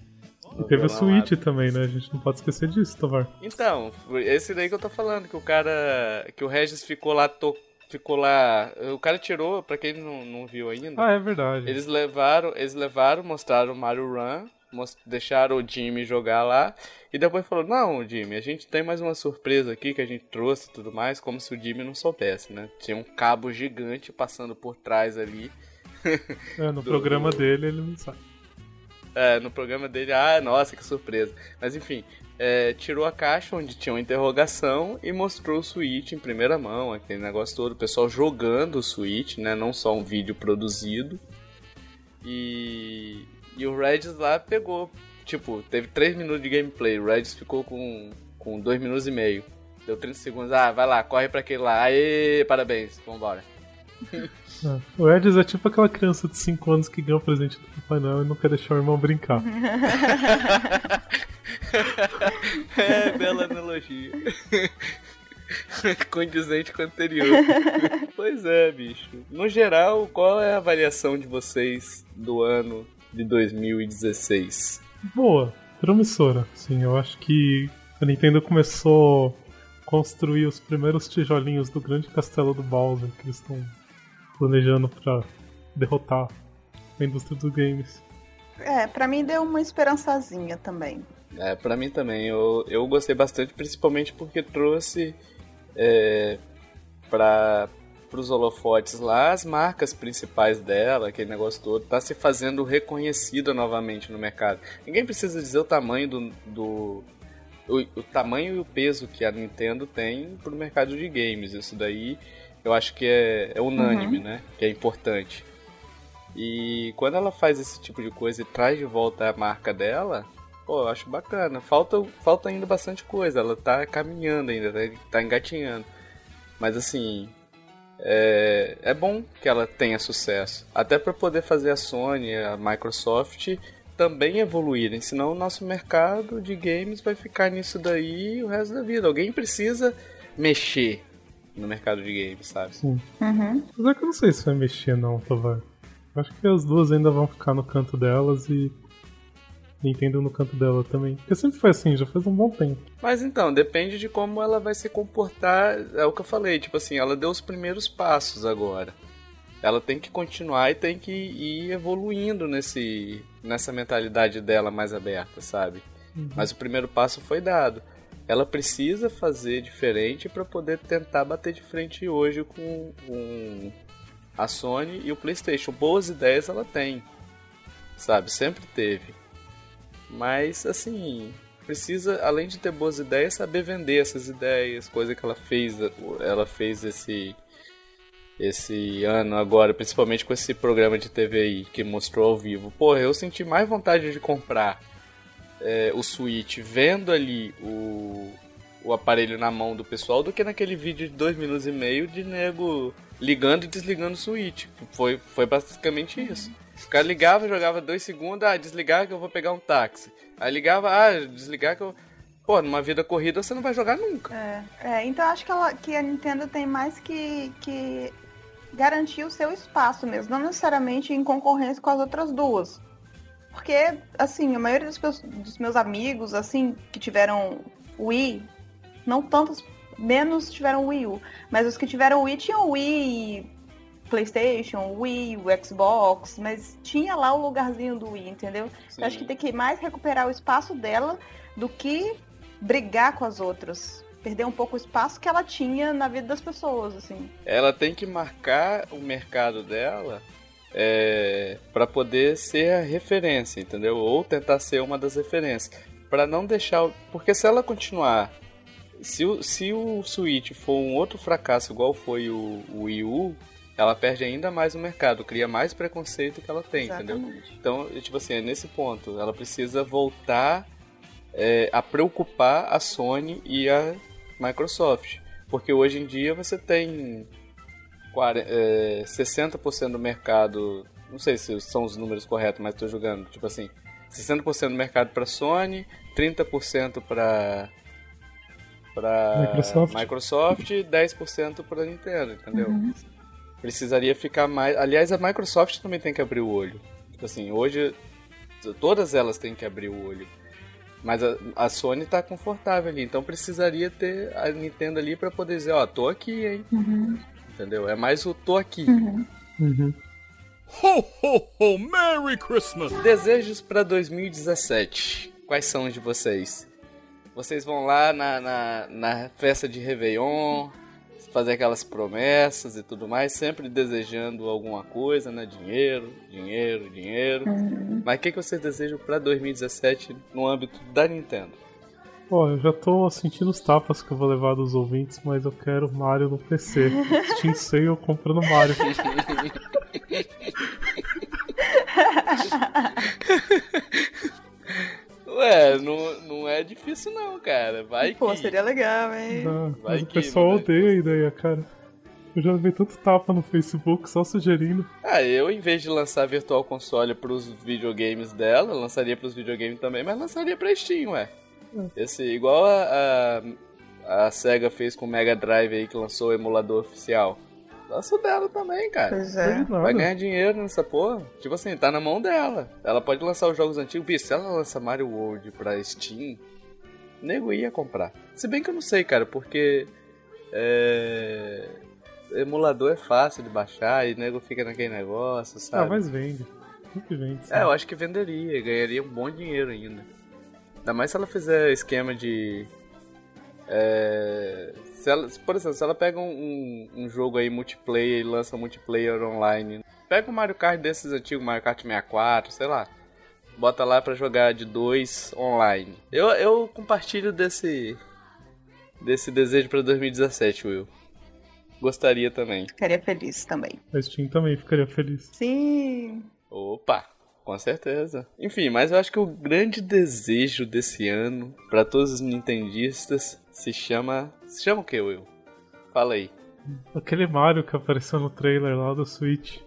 E teve o violão lá. Switch também, né? A gente não pode esquecer disso, Tovar. Então, esse daí que eu tô falando, que o cara. Que o Regis ficou lá. To, ficou lá. O cara tirou, pra quem não, não viu ainda. Ah, é verdade. Eles levaram, eles levaram, mostraram o Mario Run, mos- deixaram o Jimmy jogar lá, e depois falou, não, Jimmy, a gente tem mais uma surpresa aqui que a gente trouxe e tudo mais, como se o Jimmy não soubesse, né? Tinha um cabo gigante passando por trás ali. É, no do- programa dele ele não sabe. É, no programa dele, ah, nossa, que surpresa. Mas enfim, é, tirou a caixa onde tinha uma interrogação e mostrou o Switch em primeira mão, aquele negócio todo, o pessoal jogando o Switch, né? Não só um vídeo produzido. E, e o Regis lá pegou, tipo, teve 3 minutos de gameplay, o Regis ficou com, com 2 minutos e meio. Deu 30 segundos, ah, vai lá, corre pra aquele lá, aê, parabéns, vambora. É. O Edis é tipo aquela criança de 5 anos que ganha o presente do Papai Noel e não quer deixar o irmão brincar. É, bela analogia. Condizente com o anterior. pois é, bicho. No geral, qual é a avaliação de vocês do ano de 2016? Boa, promissora. Sim, eu acho que a Nintendo começou a construir os primeiros tijolinhos do grande castelo do Bowser que eles estão planejando pra derrotar a indústria dos games. É, pra mim deu uma esperançazinha também. É, pra mim também. Eu, eu gostei bastante, principalmente porque trouxe é, para os holofotes lá as marcas principais dela, aquele negócio todo, tá se fazendo reconhecida novamente no mercado. Ninguém precisa dizer o tamanho do. do o, o tamanho e o peso que a Nintendo tem pro mercado de games. Isso daí eu acho que é, é unânime, né? Que é importante. E quando ela faz esse tipo de coisa e traz de volta a marca dela, pô, eu acho bacana. Falta, falta ainda bastante coisa, ela tá caminhando ainda, tá, tá engatinhando. Mas assim, é, é bom que ela tenha sucesso. Até para poder fazer a Sony, a Microsoft também evoluírem, senão o nosso mercado de games vai ficar nisso daí o resto da vida. Alguém precisa mexer no mercado de games, sabe? Sim. Uhum. Apesar que eu não sei se vai mexer não, Tovar. Acho que as duas ainda vão ficar no canto delas e Nintendo no canto dela também. Porque sempre foi assim, já faz um bom tempo. Mas então, depende de como ela vai se comportar. É o que eu falei, tipo assim, ela deu os primeiros passos agora. Ela tem que continuar e tem que ir evoluindo nesse, nessa mentalidade dela mais aberta, sabe? Mas o primeiro passo foi dado. Ela precisa fazer diferente para poder tentar bater de frente hoje com, com a Sony e o PlayStation. Boas ideias ela tem, sabe? Sempre teve. Mas assim, precisa, além de ter boas ideias, saber vender essas ideias, coisa que ela fez, ela fez esse esse ano agora, principalmente com esse programa de TV aí que mostrou ao vivo. Porra, eu senti mais vontade de comprar é, o Switch vendo ali o, o aparelho na mão do pessoal do que naquele vídeo de dois minutos e meio de nego ligando e desligando o Switch. Foi, foi basicamente isso. O cara ligava, jogava dois segundos, ah, desligar que eu vou pegar um táxi. Aí ligava, ah, desligar que eu. Pô, numa vida corrida você não vai jogar nunca. É, é, então acho que, ela, que a Nintendo tem mais que, que garantir o seu espaço mesmo, não necessariamente em concorrência com as outras duas. Porque, assim, a maioria dos meus, dos meus amigos, assim, que tiveram Wii, não tantos, menos tiveram Wii U, mas os que tiveram Wii tinham Wii, PlayStation, Wii, o Xbox, mas tinha lá o lugarzinho do Wii, entendeu? Sim. Eu acho que tem que mais recuperar o espaço dela do que brigar com as outras. Perder um pouco o espaço que ela tinha na vida das pessoas, assim. Ela tem que marcar o mercado dela é, para poder ser a referência, entendeu? Ou tentar ser uma das referências. Para não deixar. Porque se ela continuar. Se o, se o Switch for um outro fracasso igual foi o, o Wii U, ela perde ainda mais o mercado, cria mais preconceito que ela tem, entendeu? Exatamente. Então, tipo assim, é nesse ponto. Ela precisa voltar é, a preocupar a Sony e a Microsoft. Porque hoje em dia você tem 40, é, 60% do mercado, não sei se são os números corretos, mas estou jogando, tipo assim, 60% do mercado para Sony, 30% para para Microsoft. Microsoft e 10% para Nintendo, entendeu? Precisaria ficar mais. Aliás, a Microsoft também tem que abrir o olho. Tipo assim, hoje todas elas têm que abrir o olho. Mas a, a Sony tá confortável ali, então precisaria ter a Nintendo ali para poder dizer, ó, tô aqui, hein? Entendeu? É mais o tô aqui. Uhum. Ho, ho, ho! Merry Christmas! Desejos para 2017. Quais são os de vocês? Vocês vão lá na, na, na festa de Réveillon, fazer aquelas promessas e tudo mais, sempre desejando alguma coisa, né? Dinheiro, dinheiro, dinheiro. Mas o que, que vocês desejam para 2017 no âmbito da Nintendo? Ó, eu já tô sentindo os tapas que eu vou levar dos ouvintes, mas eu quero Mario no PC. Steam Sale comprando Mario. Ué, não, não é difícil não, cara. Vai Pô, que... seria legal, hein? Vai mas o que, pessoal né? odeia a ideia, cara. Eu já vi tanto tapa no Facebook só sugerindo. Ah, eu em vez de lançar Virtual Console pros videogames dela, lançaria pros videogames também, mas lançaria pra Steam, ué. Esse, igual a, a, a SEGA fez com o Mega Drive aí, que lançou o emulador oficial. Lança o dela também, cara. Pois Não é. Vai ganhar dinheiro nessa porra. Tipo assim, tá na mão dela. Ela pode lançar os jogos antigos. Bicho, se ela lança Mario World pra Steam, nego ia comprar. Se bem que eu não sei, cara, porque. É. Emulador é fácil de baixar e nego fica naquele negócio, Ah, sabe? mas vende. Sempre vende. É, eu acho que venderia, ganharia um bom dinheiro ainda. Ainda mais se ela fizer esquema de. É, se ela, por exemplo, se ela pega um, um- um jogo aí multiplayer e lança multiplayer online. Pega um Mario Kart desses antigos, Mario Kart 64, sei lá. Bota lá pra jogar de dois online. Eu, eu compartilho desse. desse desejo pra 2017, Will. Gostaria também. Ficaria feliz também. A Steam também ficaria feliz. Sim. Opa, com certeza. Enfim, mas eu acho que o grande desejo desse ano pra todos os nintendistas se chama, se chama o que, Will? Fala aí. Aquele Mario que apareceu no trailer lá do Switch.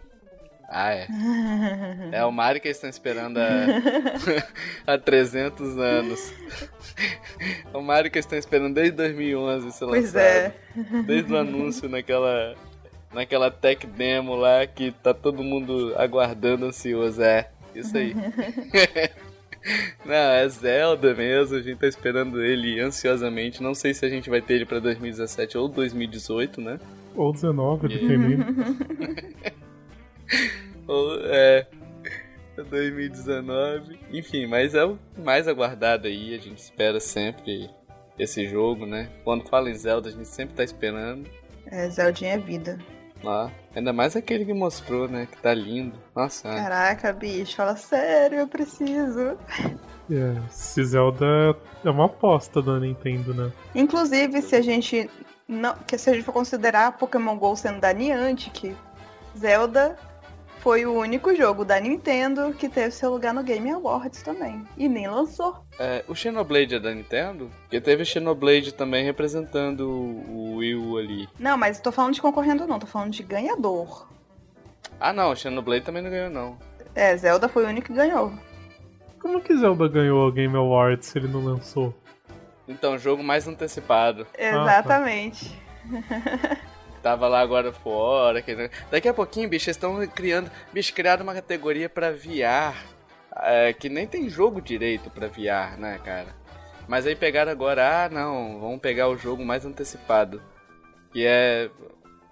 Ah, é. É o Mario que eles estão esperando há, há 300 anos. O Mario que eles estão esperando desde 2011 ser Pois lançado. é. Desde o anúncio naquela naquela tech demo lá que tá todo mundo aguardando ansioso. É, isso aí. Não, é Zelda mesmo, a gente tá esperando ele ansiosamente. Não sei se a gente vai ter ele pra 2017 ou 2018, né? Ou 19, dependendo. Ou, é. 2019. Enfim, mas é o mais aguardado aí. A gente espera sempre esse jogo, né? Quando fala em Zelda, a gente sempre tá esperando. É, Zeldinha é vida. Lá. Ainda mais aquele que mostrou, né? Que tá lindo. Nossa. Caraca, bicho, fala sério, eu preciso. É, esse Zelda é uma aposta da Nintendo, né? Inclusive, se a gente não, que se a gente for considerar Pokémon GO sendo da Niantic, Zelda foi o único jogo da Nintendo que teve seu lugar no Game Awards também. E nem lançou. É, o Xenoblade é da Nintendo? Porque teve Xenoblade também representando o o Wii U ali. Não, mas tô falando de concorrendo não, tô falando de ganhador. Ah não, o Xenoblade também não ganhou não. É, Zelda foi o único que ganhou. Como que Zelda ganhou a Game Awards se ele não lançou? Então, jogo mais antecipado. Exatamente. Tava lá agora fora. Que... Daqui a pouquinho, bicho, eles estão criando. Bicho, criaram uma categoria pra VR. é, que nem tem jogo direito pra VR, né, cara? Mas aí pegaram agora, ah não, vamos pegar o jogo mais antecipado. Que é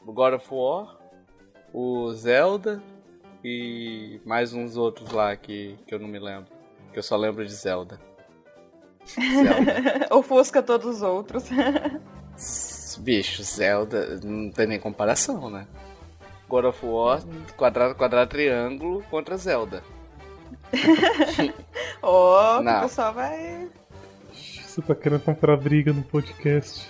God of War, o Zelda e mais uns outros lá que, que eu não me lembro. Que eu só lembro de Zelda. Zelda. Ofusca todos os outros. Bicho, Zelda não tem nem comparação, né? God of War, quadrado, quadrado, triângulo contra Zelda. Ó, Não. o pessoal vai. Você tá querendo comprar briga no podcast?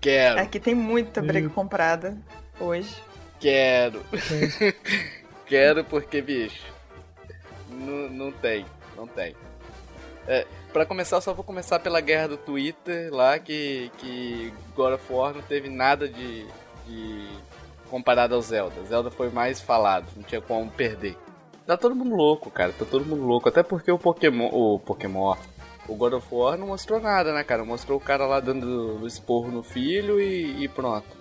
Quero, Aqui tem muita briga comprada hoje. quero. Quero porque, bicho, não, não tem, não tem. É, pra começar, só vou começar pela guerra do Twitter lá, que, que God of War não teve nada de, de comparado ao Zelda. Zelda foi mais falado, não tinha como perder. Tá todo mundo louco, cara, tá todo mundo louco. Até porque o Pokémon, o Pokémon, o God of War não mostrou nada, né, cara? Mostrou o cara lá dando esporro no filho e, e pronto.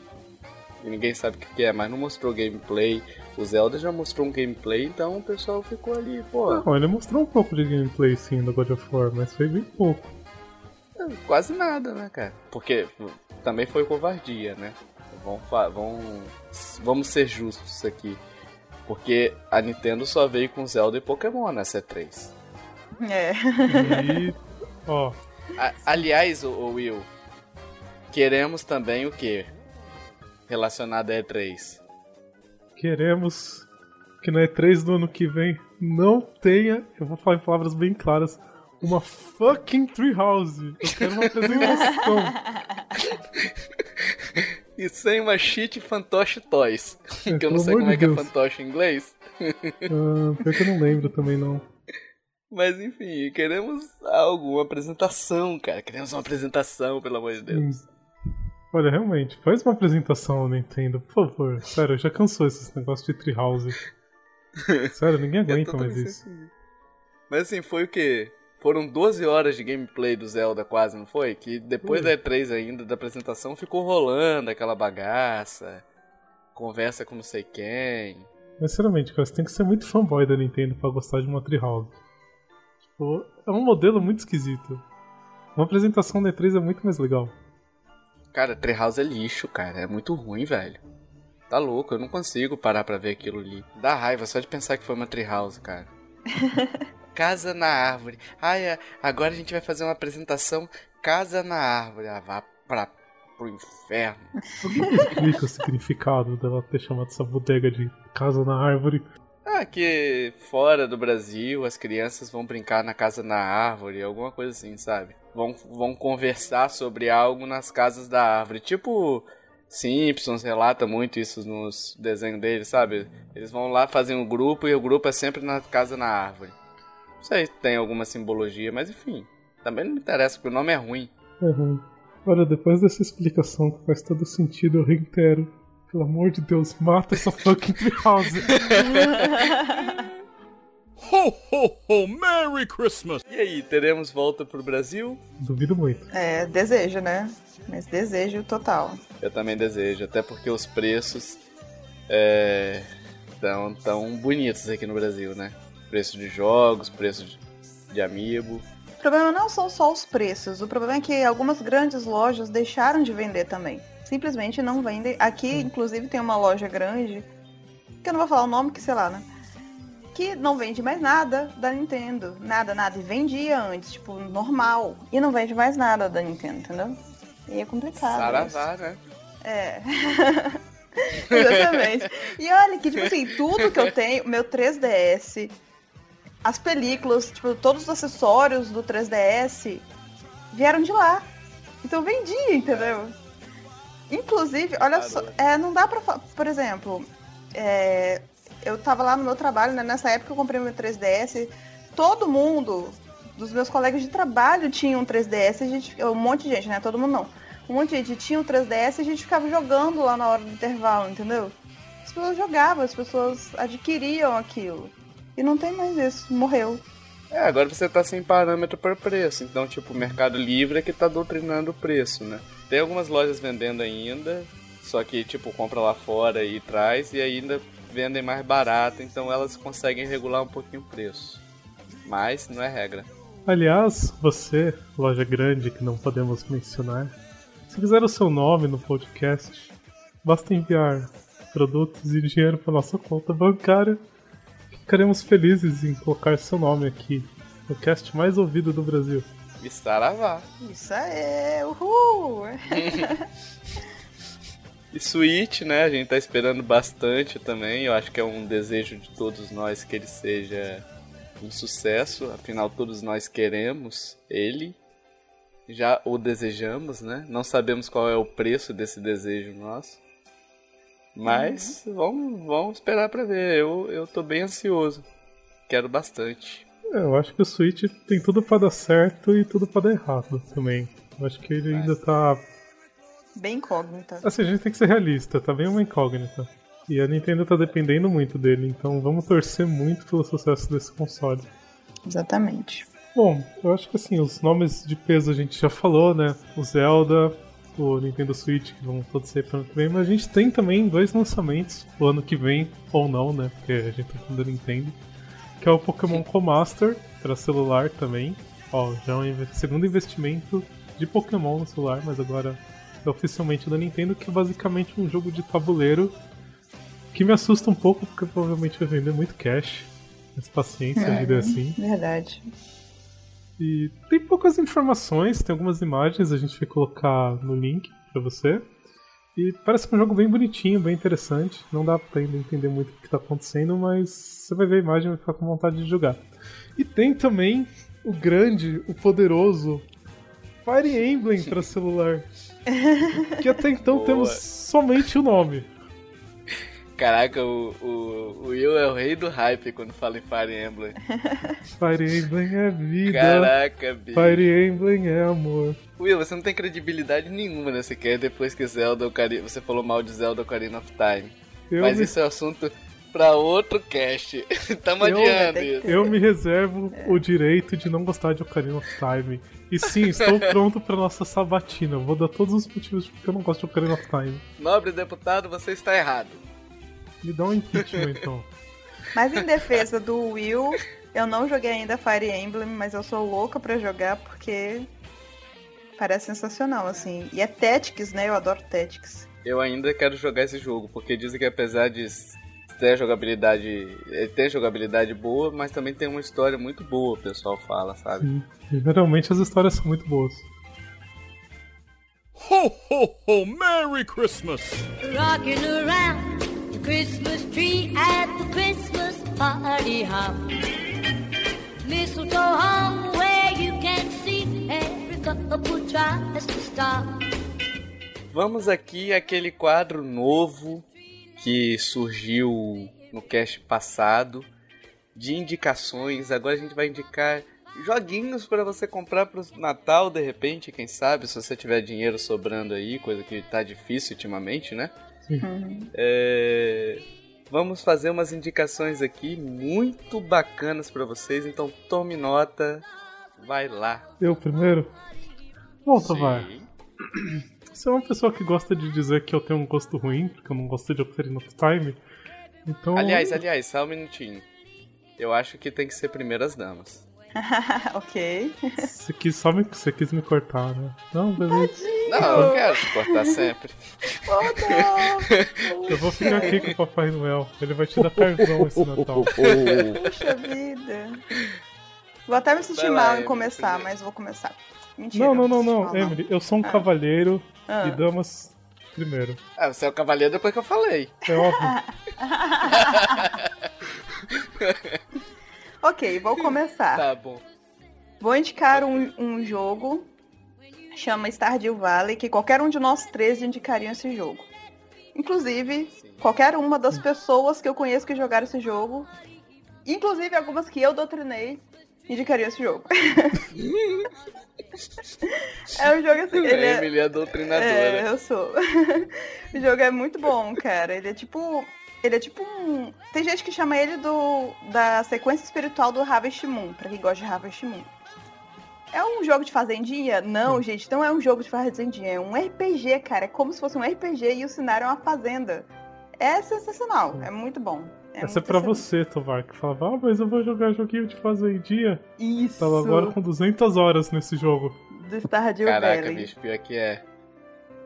E ninguém sabe o que, é, mas não mostrou gameplay. O Zelda já mostrou um gameplay, então o pessoal ficou ali, pô. Não, ele mostrou um pouco de gameplay sim do God of War, mas foi bem pouco. Quase nada, né, cara? Porque também foi covardia, né? Vamos, vamos, vamos ser justos aqui. Porque a Nintendo só veio com Zelda e Pokémon na C3. É. E, ó, A- aliás, o, Will, queremos também o que? Relacionado a E3. queremos que na E3 do ano que vem não tenha, eu vou falar em palavras bem claras, uma fucking Treehouse. Eu quero uma apresentação. E sem uma cheat Fantoche Toys. que eu não sei como de é que é fantoche em inglês. Ah, pior que eu não lembro também não. Mas enfim, queremos algo, uma apresentação, cara. Queremos uma apresentação, pelo amor de Deus. Olha, realmente, faz uma apresentação, Nintendo, por favor. Sério, já cansou esses negócios de Treehouse. Sério, ninguém É aguenta mais isso. assim. Mas assim, foi o quê? Foram 12 horas de gameplay do Zelda quase, não foi? Que depois Foi. da E3 ainda, da apresentação, ficou rolando aquela bagaça. Conversa com não sei quem. Mas sinceramente, cara, você tem que ser muito fanboy da Nintendo pra gostar de uma Treehouse. Tipo, é um modelo muito esquisito. Uma apresentação da E3 é muito mais legal. Cara, Treehouse é lixo, cara. É muito ruim, velho. Tá louco, eu não consigo parar pra ver aquilo ali. Dá raiva só de pensar que foi uma Treehouse, cara. Casa na árvore. Ai, é, agora a gente vai fazer uma apresentação Casa na árvore. Ah, vá pra, pro inferno. Explica o significado dela ter chamado essa bodega de casa na árvore. Ah, que fora do Brasil as crianças vão brincar na casa na árvore, alguma coisa assim, sabe? Vão, vão conversar sobre algo nas casas da árvore. Tipo, Simpsons relata muito isso nos desenhos deles, sabe? Eles vão lá fazer um grupo e o grupo é sempre na casa na árvore. Não sei se tem alguma simbologia, mas enfim. Também não me interessa, porque o nome é ruim. É ruim. Olha, depois dessa explicação que faz todo sentido, eu reitero. Pelo amor de Deus, mata essa fucking Treehouse. Ho, ho, ho! Merry Christmas! E aí, teremos volta pro Brasil? Duvido muito. É, desejo, né? Mas desejo total. Eu também desejo, até porque os preços é, tão, tão bonitos aqui no Brasil, né? Preço de jogos, preço de, de amiibo. O problema não são só os preços, o problema é que algumas grandes lojas deixaram de vender também. Simplesmente não vendem. Aqui, inclusive, tem uma loja grande, que eu não vou falar o nome, que sei lá, né? Que não vende mais nada da Nintendo. Nada, nada. E vendia antes, tipo, normal. E não vende mais nada da Nintendo, entendeu? E é complicado. Saravá, né? É. Exatamente. E olha que, tipo assim, tudo que eu tenho, meu 3DS, as películas, tipo, todos os acessórios do 3DS vieram de lá. Então vendia, entendeu? Inclusive, olha só, é, não dá pra. Por exemplo, é, eu tava lá no meu trabalho, né? Nessa época eu comprei meu 3DS. Todo mundo dos meus colegas de trabalho tinha um 3DS, a gente, um monte de gente, né? Todo mundo não. Um monte de gente tinha um 3DS e a gente ficava jogando lá na hora do intervalo, entendeu? As pessoas jogavam, as pessoas adquiriam aquilo. E não tem mais isso, morreu. É, agora você tá sem parâmetro para preço. Então, tipo, o Mercado Livre é que tá doutrinando o preço, né? Tem algumas lojas vendendo ainda, só que, tipo, compra lá fora e traz, e ainda vendem mais barato, então elas conseguem regular um pouquinho o preço. Mas não é regra. Aliás, você, loja grande que não podemos mencionar, se quiser o seu nome no podcast, basta enviar produtos e dinheiro para nossa conta bancária. Ficaremos felizes em colocar seu nome aqui no cast mais ouvido do Brasil. Saravá. Isso aí, uhul! E Switch, né? A gente tá esperando bastante também. Eu acho que é um desejo de todos nós que ele seja um sucesso. Afinal, todos nós queremos ele. Já o desejamos, né? Não sabemos qual é o preço desse desejo nosso. Mas vamos, vamos esperar pra ver. Eu, eu tô bem ansioso. Quero bastante. É, eu acho que o Switch tem tudo pra dar certo e tudo pra dar errado também. Eu acho que ele ainda tá. Bem incógnita. Assim, a gente tem que ser realista, tá bem uma incógnita. E a Nintendo tá dependendo muito dele, então vamos torcer muito pelo sucesso desse console. Exatamente. Bom, eu acho que assim, os nomes de peso a gente já falou, né? O Zelda, o Nintendo Switch, que vão todos sair para ano que vem, mas a gente tem também dois lançamentos o ano que vem, ou não, né? Porque a gente tá falando da Nintendo. Que é o Pokémon Co-Master para celular também. Ó, já é um segundo investimento de Pokémon no celular, mas agora oficialmente da Nintendo, que é basicamente um jogo de tabuleiro que me assusta um pouco, porque provavelmente vai vender muito cash. Mas paciência, a vida é assim. Verdade. E tem poucas informações, tem algumas imagens, a gente vai colocar no link pra você. E parece que é um jogo bem bonitinho, bem interessante. Não dá pra ainda entender muito o que tá acontecendo, mas você vai ver a imagem e vai ficar com vontade de jogar. E tem também o grande, o poderoso Fire Emblem pra celular. que até então Boa. temos somente o nome. Caraca, o, o, o Will é o rei do hype quando fala em Fire Emblem. Fire Emblem é vida. Caraca, bicho. Fire Emblem é amor. Will, você não tem credibilidade nenhuma nesse cast depois que Zelda Ocarina... Você falou mal de Zelda Ocarina of Time. Eu Mas me isso é assunto pra outro cast. Tamo Eu- adiando isso. Eu me reservo o direito de não gostar de Ocarina of Time. E sim, estou pronto para nossa sabatina. Vou dar todos os motivos porque eu não gosto de Ocarina of Time. Nobre deputado, você está errado. Me dá um impeachment então. Mas em defesa do Will, eu não joguei ainda Fire Emblem, mas eu sou louca pra jogar porque parece sensacional, assim. E é Tactics, né? Eu adoro Tactics. Eu ainda quero jogar esse jogo, porque dizem que apesar de ter jogabilidade. Ele tem jogabilidade boa, mas também tem uma história muito boa, o pessoal fala, sabe? Sim. Geralmente as histórias são muito boas. Ho, ho, ho! Merry Christmas! Rocking around the Christmas tree at the Christmas party hop. Mistletoe hung where you can see every couple tries to stop. Vamos aqui àquele quadro novo que surgiu no cast passado de indicações. Agora a gente vai indicar joguinhos para você comprar pro Natal, de repente, quem sabe, se você tiver dinheiro sobrando aí, coisa que tá difícil ultimamente, né? É, Vamos fazer umas indicações aqui muito bacanas para vocês, então tome nota, vai lá. Eu primeiro? Sim. você é uma pessoa que gosta de dizer que eu tenho um gosto ruim, porque eu não gostei de Ocarina of Time. Então. Aliás, aliás, só um minutinho. Eu acho que tem que ser primeiras damas. ok. Você quis, só me, você quis me cortar, né? Não, beleza. Não, eu quero te cortar sempre. Eu vou ficar aqui com o Papai Noel. Ele vai te dar perdão esse Natal. Puxa vida. Vou até me sentir lá, mal em começar, mas vou começar. Mentira. Não, não, não, não. mal, Emily, eu sou um Ah. cavalheiro Ah. e damas primeiro. Ah, você é o cavaleiro depois que eu falei. É óbvio. Ok, vou começar. Tá bom. Vou indicar um, um jogo, chama Stardew Valley, que qualquer um de nós três indicaria esse jogo. Inclusive, Sim. qualquer uma das pessoas que eu conheço que jogaram esse jogo, inclusive algumas que eu doutrinei, indicaria esse jogo. é um jogo assim, ele é, Emily é doutrinadora. é, eu sou. o jogo é muito bom, cara. Ele é tipo. Ele é tipo um. Tem gente que chama ele do da sequência espiritual do Harvest Moon, pra quem gosta de Harvest Moon. É um jogo de fazendinha? Não, gente, não é um jogo de fazendinha, é um RPG, cara. É como se fosse um RPG e o cenário é uma fazenda. É sensacional, é muito bom. É Essa é pra você, Tovar, que falava, ah, mas eu vou jogar joguinho de fazendinha. Isso. Tava agora com 200 horas nesse jogo. Do Stardew Caraca, Valley. bicho, pior que é.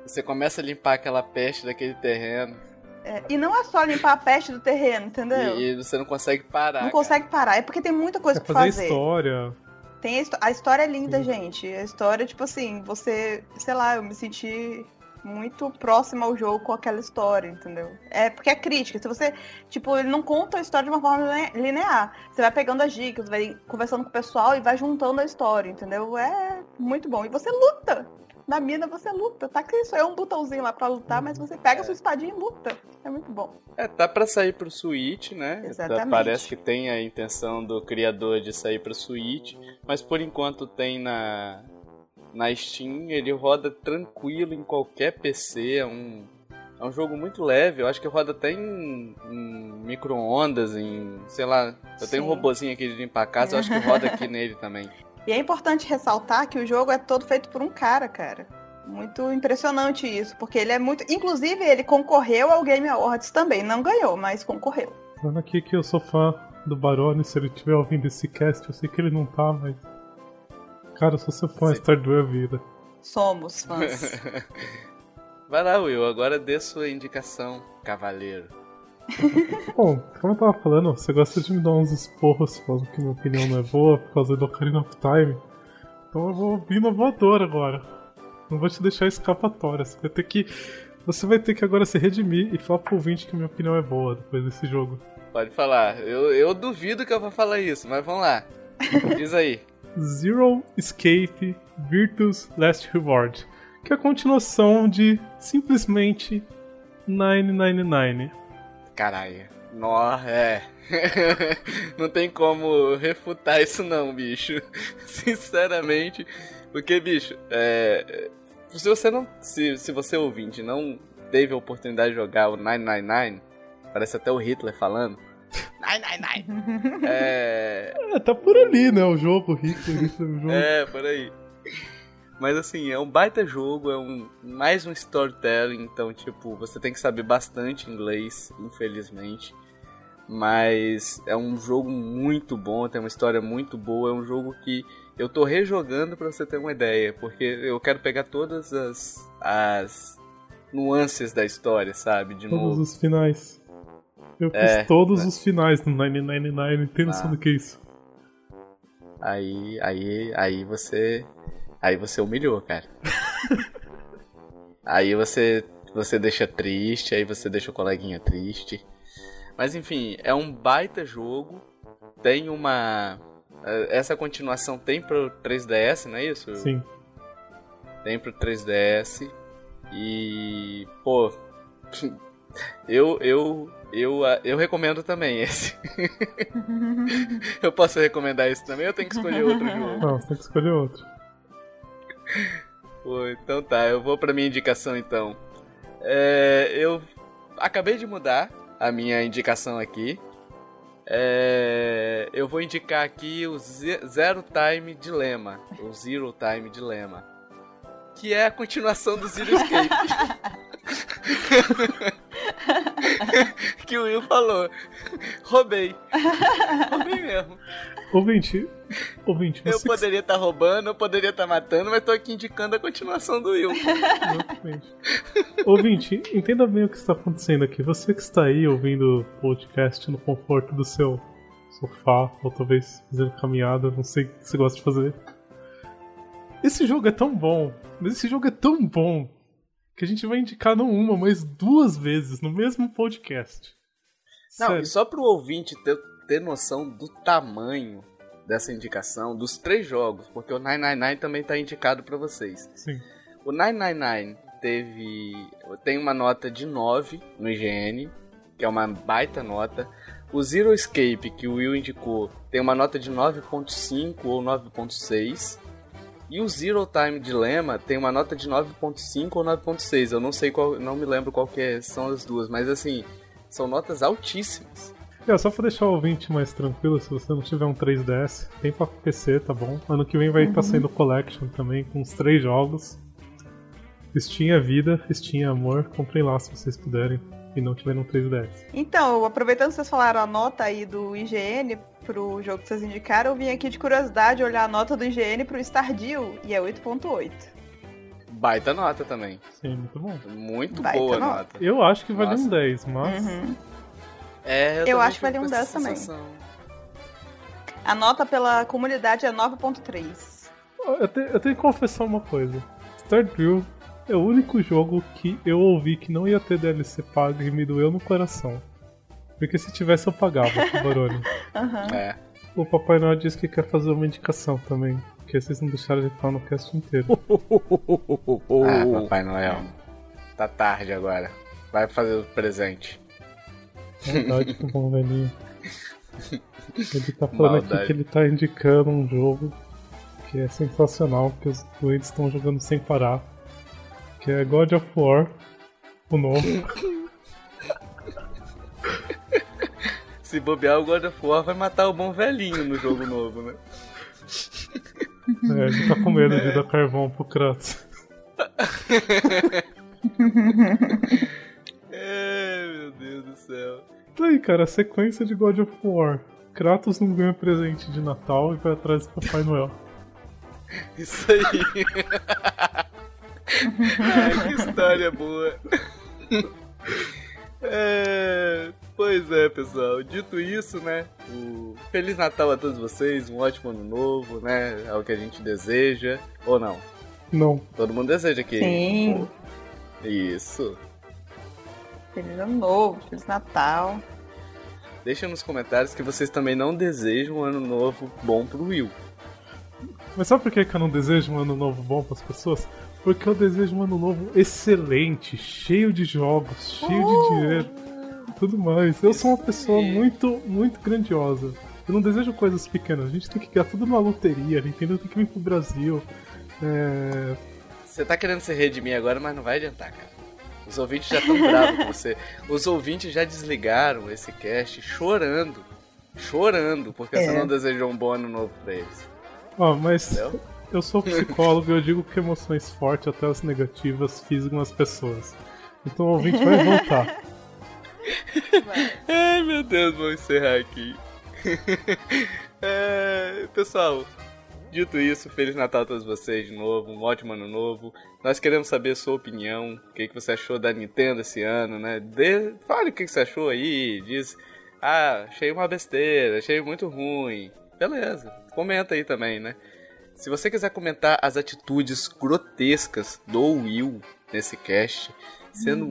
Você começa a limpar aquela peste daquele terreno É, e não é só limpar a peste do terreno, entendeu? e, e você não consegue parar. Não cara. consegue parar, é porque tem muita coisa Quer pra fazer fazer. história. Tem a, a história é linda, Sim. gente. A história, tipo assim, você, sei lá, eu me senti muito próxima ao jogo com aquela história, entendeu? É porque é crítica. Se você, tipo, ele não conta a história de uma forma line- linear. Você vai pegando as dicas, vai conversando com o pessoal e vai juntando a história, entendeu? É muito bom. E você luta. Na mina você luta, tá? Que isso é um botãozinho lá pra lutar, mas você pega a sua espadinha e luta. É muito bom. É, tá pra sair pro Switch, né? Exatamente. Parece que tem a intenção do criador de sair pro Switch, mas por enquanto tem na na Steam, ele roda tranquilo em qualquer PC, é um é um jogo muito leve, eu acho que roda até em, em micro-ondas, em, sei lá, eu tenho um Sim. robozinho aqui de limpar a casa, eu acho que roda aqui nele também. E é importante ressaltar que o jogo é todo feito por um cara, cara. Muito impressionante isso, porque ele é muito. Inclusive, ele concorreu ao Game Awards também. Não ganhou, mas concorreu. Falando aqui que eu sou fã do Barone, se ele estiver ouvindo esse cast, eu sei que ele não tá, mas. Cara, eu sou seu fã, Sim. Stardew é vida. Somos fãs. Vai lá, Will, agora dê sua indicação, cavaleiro. Bom, como eu tava falando, você gosta de me dar uns esporros falando que minha opinião não é boa por causa do Ocarina of Time. Então eu vou vir na voadora agora. Não vou te deixar escapatória. Você vai ter que. Você vai ter que agora se redimir e falar pro ouvinte que minha opinião é boa depois desse jogo. Pode falar, eu, eu duvido que eu vou falar isso, mas vamos lá. Diz aí. Zero Escape Virtus Last Reward. Que é a continuação de simplesmente 999. Caralho. Nó, é. não tem como refutar isso não, bicho. Sinceramente. Porque, bicho, é. Se você não. Se, se você ouvinte não teve a oportunidade de jogar o 999, parece até o Hitler falando. 999! É. É, tá por ali, né? O jogo, o Hitler, isso é o jogo. É, por aí. Mas assim, é um baita jogo, é um mais um storytelling, então tipo, você tem que saber bastante inglês, infelizmente. Mas é um jogo muito bom, tem uma história muito boa, é um jogo que eu tô rejogando pra você ter uma ideia, porque eu quero pegar todas as as nuances da história, sabe, de Todos novo. os finais. Eu fiz É, todos é. os finais do 999, tem noção Ah. do que é isso? Aí, aí, aí você, aí você humilhou, cara. aí você, você deixa triste, aí você deixa o coleguinha triste. Mas enfim, é um baita jogo. Tem uma, eh, essa continuação tem pro 3DS, não é isso? Sim. Tem pro 3DS e pô, eu eu eu ah, eu recomendo também esse. eu posso recomendar esse também? Eu tenho que escolher outro jogo. Não, você tem que escolher outro. Pô, então tá, eu vou pra minha indicação então. É, eu acabei de mudar a minha indicação aqui. É, eu vou indicar aqui o Ze- Zero Time Dilemma, o Zero Time Dilemma, que é a continuação do Zero Escape. que o Will falou. Roubei. Roubei mesmo. Ouvinte, ouvinte, Eu que poderia estar roubando, eu poderia estar matando, mas tô aqui indicando a continuação do Will. Exatamente. Ouvinte, entenda bem o que está acontecendo aqui. Você que está aí ouvindo o podcast no conforto do seu sofá, ou talvez fazendo caminhada, não sei o que você gosta de fazer. Esse jogo é tão bom, mas esse jogo é tão bom que a gente vai indicar não uma, mas duas vezes no mesmo podcast. Não, Sério. e só pro ouvinte ter, ter noção do tamanho dessa indicação, dos três jogos, porque o 999 também tá indicado pra vocês. Sim. O 999 teve. tem uma nota de 9 no IGN, que é uma baita nota. O Zero Escape, que o Will indicou, tem uma nota de 9.5 ou 9.6. E o Zero Time Dilemma tem uma nota de 9.5 ou 9.6. Eu não sei qual, não me lembro qual que é- são as duas, mas assim, são notas altíssimas. É, só pra deixar o ouvinte mais tranquilo, se você não tiver um 3DS, tem pra PC, tá bom? Ano que vem vai estar saindo Collection também, com os três jogos. Steam é vida, Steam é amor, comprem lá se vocês puderem e não tiverem um 3DS. Então, aproveitando que vocês falaram a nota aí do IGN pro jogo que vocês indicaram, eu vim aqui de curiosidade olhar a nota do IGN pro Stardew e é 8.8. Baita nota também. Sim, muito bom. Muito Baita boa nota. nota. Eu acho que vale Nossa. um 10, mas. Uhum. É, Eu também acho que vale um com essa 10 também. A nota pela comunidade é 9.3. Eu, te- eu tenho que confessar uma coisa: Stardew é o único jogo que eu ouvi que não ia ter DLC pago e me doeu no coração. Porque se tivesse eu pagava, Barone. Aham. É. O Papai Noel disse que quer fazer uma indicação também. Porque vocês não deixaram de falar no cast inteiro. Ah, Papai Noel. Tá tarde agora. Vai fazer o presente. Maldade com o bom velhinho. Ele tá falando aqui Maldade. que ele tá indicando um jogo que é sensacional, que os doentes estão jogando sem parar. Que é God of War, o novo. Se bobear, o God of War vai matar o bom velhinho no jogo novo, né? É, ele tá com medo de dar carvão pro Kratos. É, meu Deus do céu. Tá aí, cara, a sequência de God of War. Kratos não ganha presente de Natal e vai atrás do Papai Noel. Isso aí. Ai, que história boa. É, pois é, pessoal. Dito isso, né? O Feliz Natal a todos vocês, um ótimo ano novo, né? É o que a gente deseja. Ou não? Não. Todo mundo deseja que. Sim. Isso. Feliz ano novo, Feliz Natal. Deixa nos comentários que vocês também não desejam um ano novo bom pro Will. Mas sabe por que que eu não desejo um ano novo bom pras pessoas? Porque eu desejo um ano novo excelente, cheio de jogos, cheio de dinheiro, tudo mais. Eu sou uma pessoa muito, muito grandiosa. Eu não desejo coisas pequenas. A gente tem que ganhar tudo numa loteria. A Nintendo tem que vir pro Brasil. É... Você tá querendo se redimir agora, mas não vai adiantar, cara. Os ouvintes já estão bravos com você. Os ouvintes já desligaram esse cast chorando. Chorando, porque você É. não desejou um bom ano novo pra eles. Ó, mas Entendeu? eu sou psicólogo e eu digo que emoções fortes, até as negativas, fisgam as pessoas. Então o ouvinte vai voltar. Ai meu Deus, vou encerrar aqui. É, pessoal, dito isso, Feliz Natal a todos vocês de novo, um ótimo ano novo. Nós queremos saber a sua opinião, o que, que você achou da Nintendo esse ano, né? Dê- fale o que, que você achou aí, diz, ah, achei uma besteira, achei muito ruim. Beleza, comenta aí também, né? Se você quiser comentar as atitudes grotescas do Will nesse cast, sendo,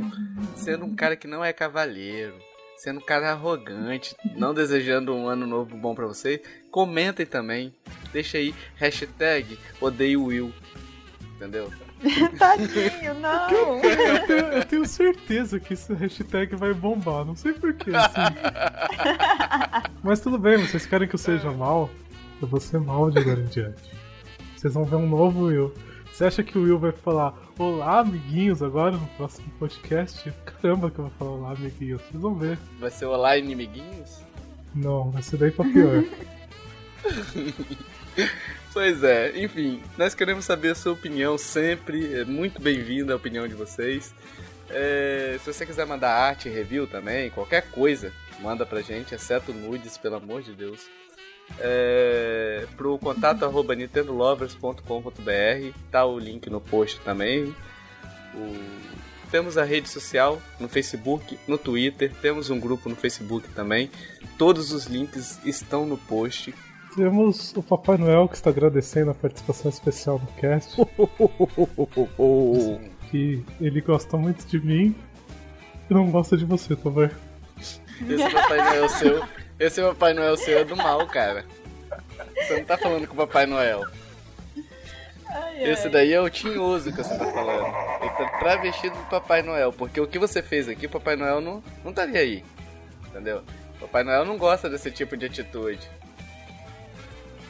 sendo um cara que não é cavalheiro, sendo um cara arrogante, não desejando um ano novo bom pra você, comentem também. Deixa aí, hashtag odeio Will. Entendeu? Tadinho, não. Eu tenho, eu tenho certeza que esse hashtag vai bombar. Não sei porquê, assim. Mas tudo bem, vocês querem que eu seja mal? Eu vou ser mal de agora em diante. Vocês vão ver um novo Will. Você acha que o Will vai falar Olá, amiguinhos, agora no próximo podcast? Caramba que eu vou falar Olá, amiguinhos. Vocês vão ver. Vai ser olá inimiguinhos? Não, vai ser daí pra pior. Pois é, enfim, nós queremos saber a sua opinião sempre. É muito bem-vinda a opinião de vocês. É, se você quiser mandar arte, review também, qualquer coisa, manda pra gente, exceto nudes, pelo amor de Deus. É, pro contato arroba nintendolovers.com.br, tá o link no post também. O- temos a rede social no Facebook, no Twitter, temos um grupo no Facebook também. Todos os links estão no post. Temos o Papai Noel que está agradecendo a participação especial no cast. que ele gosta muito de mim e não gosta de você, vendo? Esse Papai Noel seu, esse Papai Noel seu é do mal, cara. Você não tá falando com o Papai Noel. Esse daí é o tinhoso que você tá falando. Ele tá travestido do Papai Noel, porque o que você fez aqui, o Papai Noel não, não estaria aí. Entendeu? O Papai Noel não gosta desse tipo de atitude.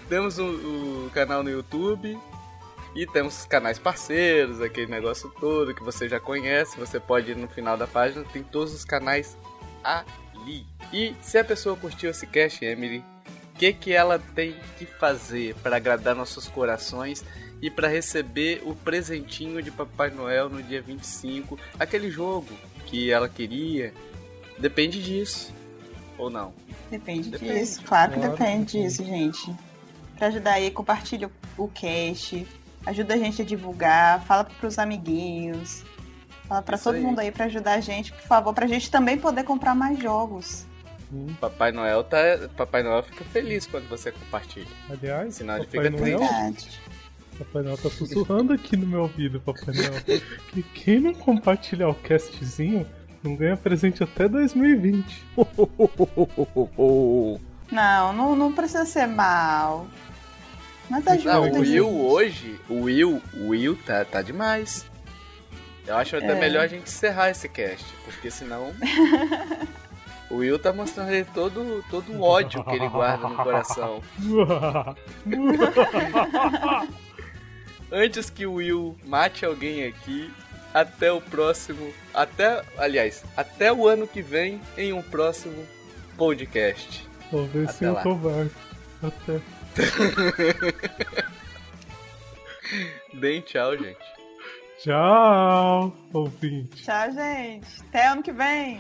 Temos o, o canal no YouTube e temos os canais parceiros, aquele negócio todo que você já conhece. Você pode ir no final da página, tem todos os canais ali. E se a pessoa curtiu esse cast, Emily, o que, que ela tem que fazer para agradar nossos corações e para receber o presentinho de Papai Noel no dia 25? Aquele jogo que ela queria. Depende disso. Ou não? Depende, Depende. disso, claro que Claro, depende depende. disso, gente. Pra ajudar aí, compartilha o cast, ajuda a gente a divulgar, fala pros amiguinhos, fala pra Isso todo aí. mundo aí pra ajudar a gente, por favor, pra gente também poder comprar mais jogos. Papai Noel tá. Papai Noel fica feliz quando você compartilha. Aliás, Sinal de Papai fica Noel, triste. Papai Noel tá sussurrando aqui no meu ouvido, Papai Noel. que quem não compartilhar o castzinho não ganha presente até 2020. Não, não, não precisa ser mal. Mas ajuda, Não, o gente. Will hoje, o Will, o Will tá, tá demais. Eu acho até É. melhor a gente encerrar esse cast, porque senão. o Will tá mostrando ele todo, todo o ódio que ele guarda no coração. Antes que o Will mate alguém aqui, até o próximo. Até. Aliás, até o ano que vem em um próximo podcast. Vamos ver se eu converso. Até. Deem tchau, gente. Tchau, ouvinte. Tchau, gente. Até ano que vem.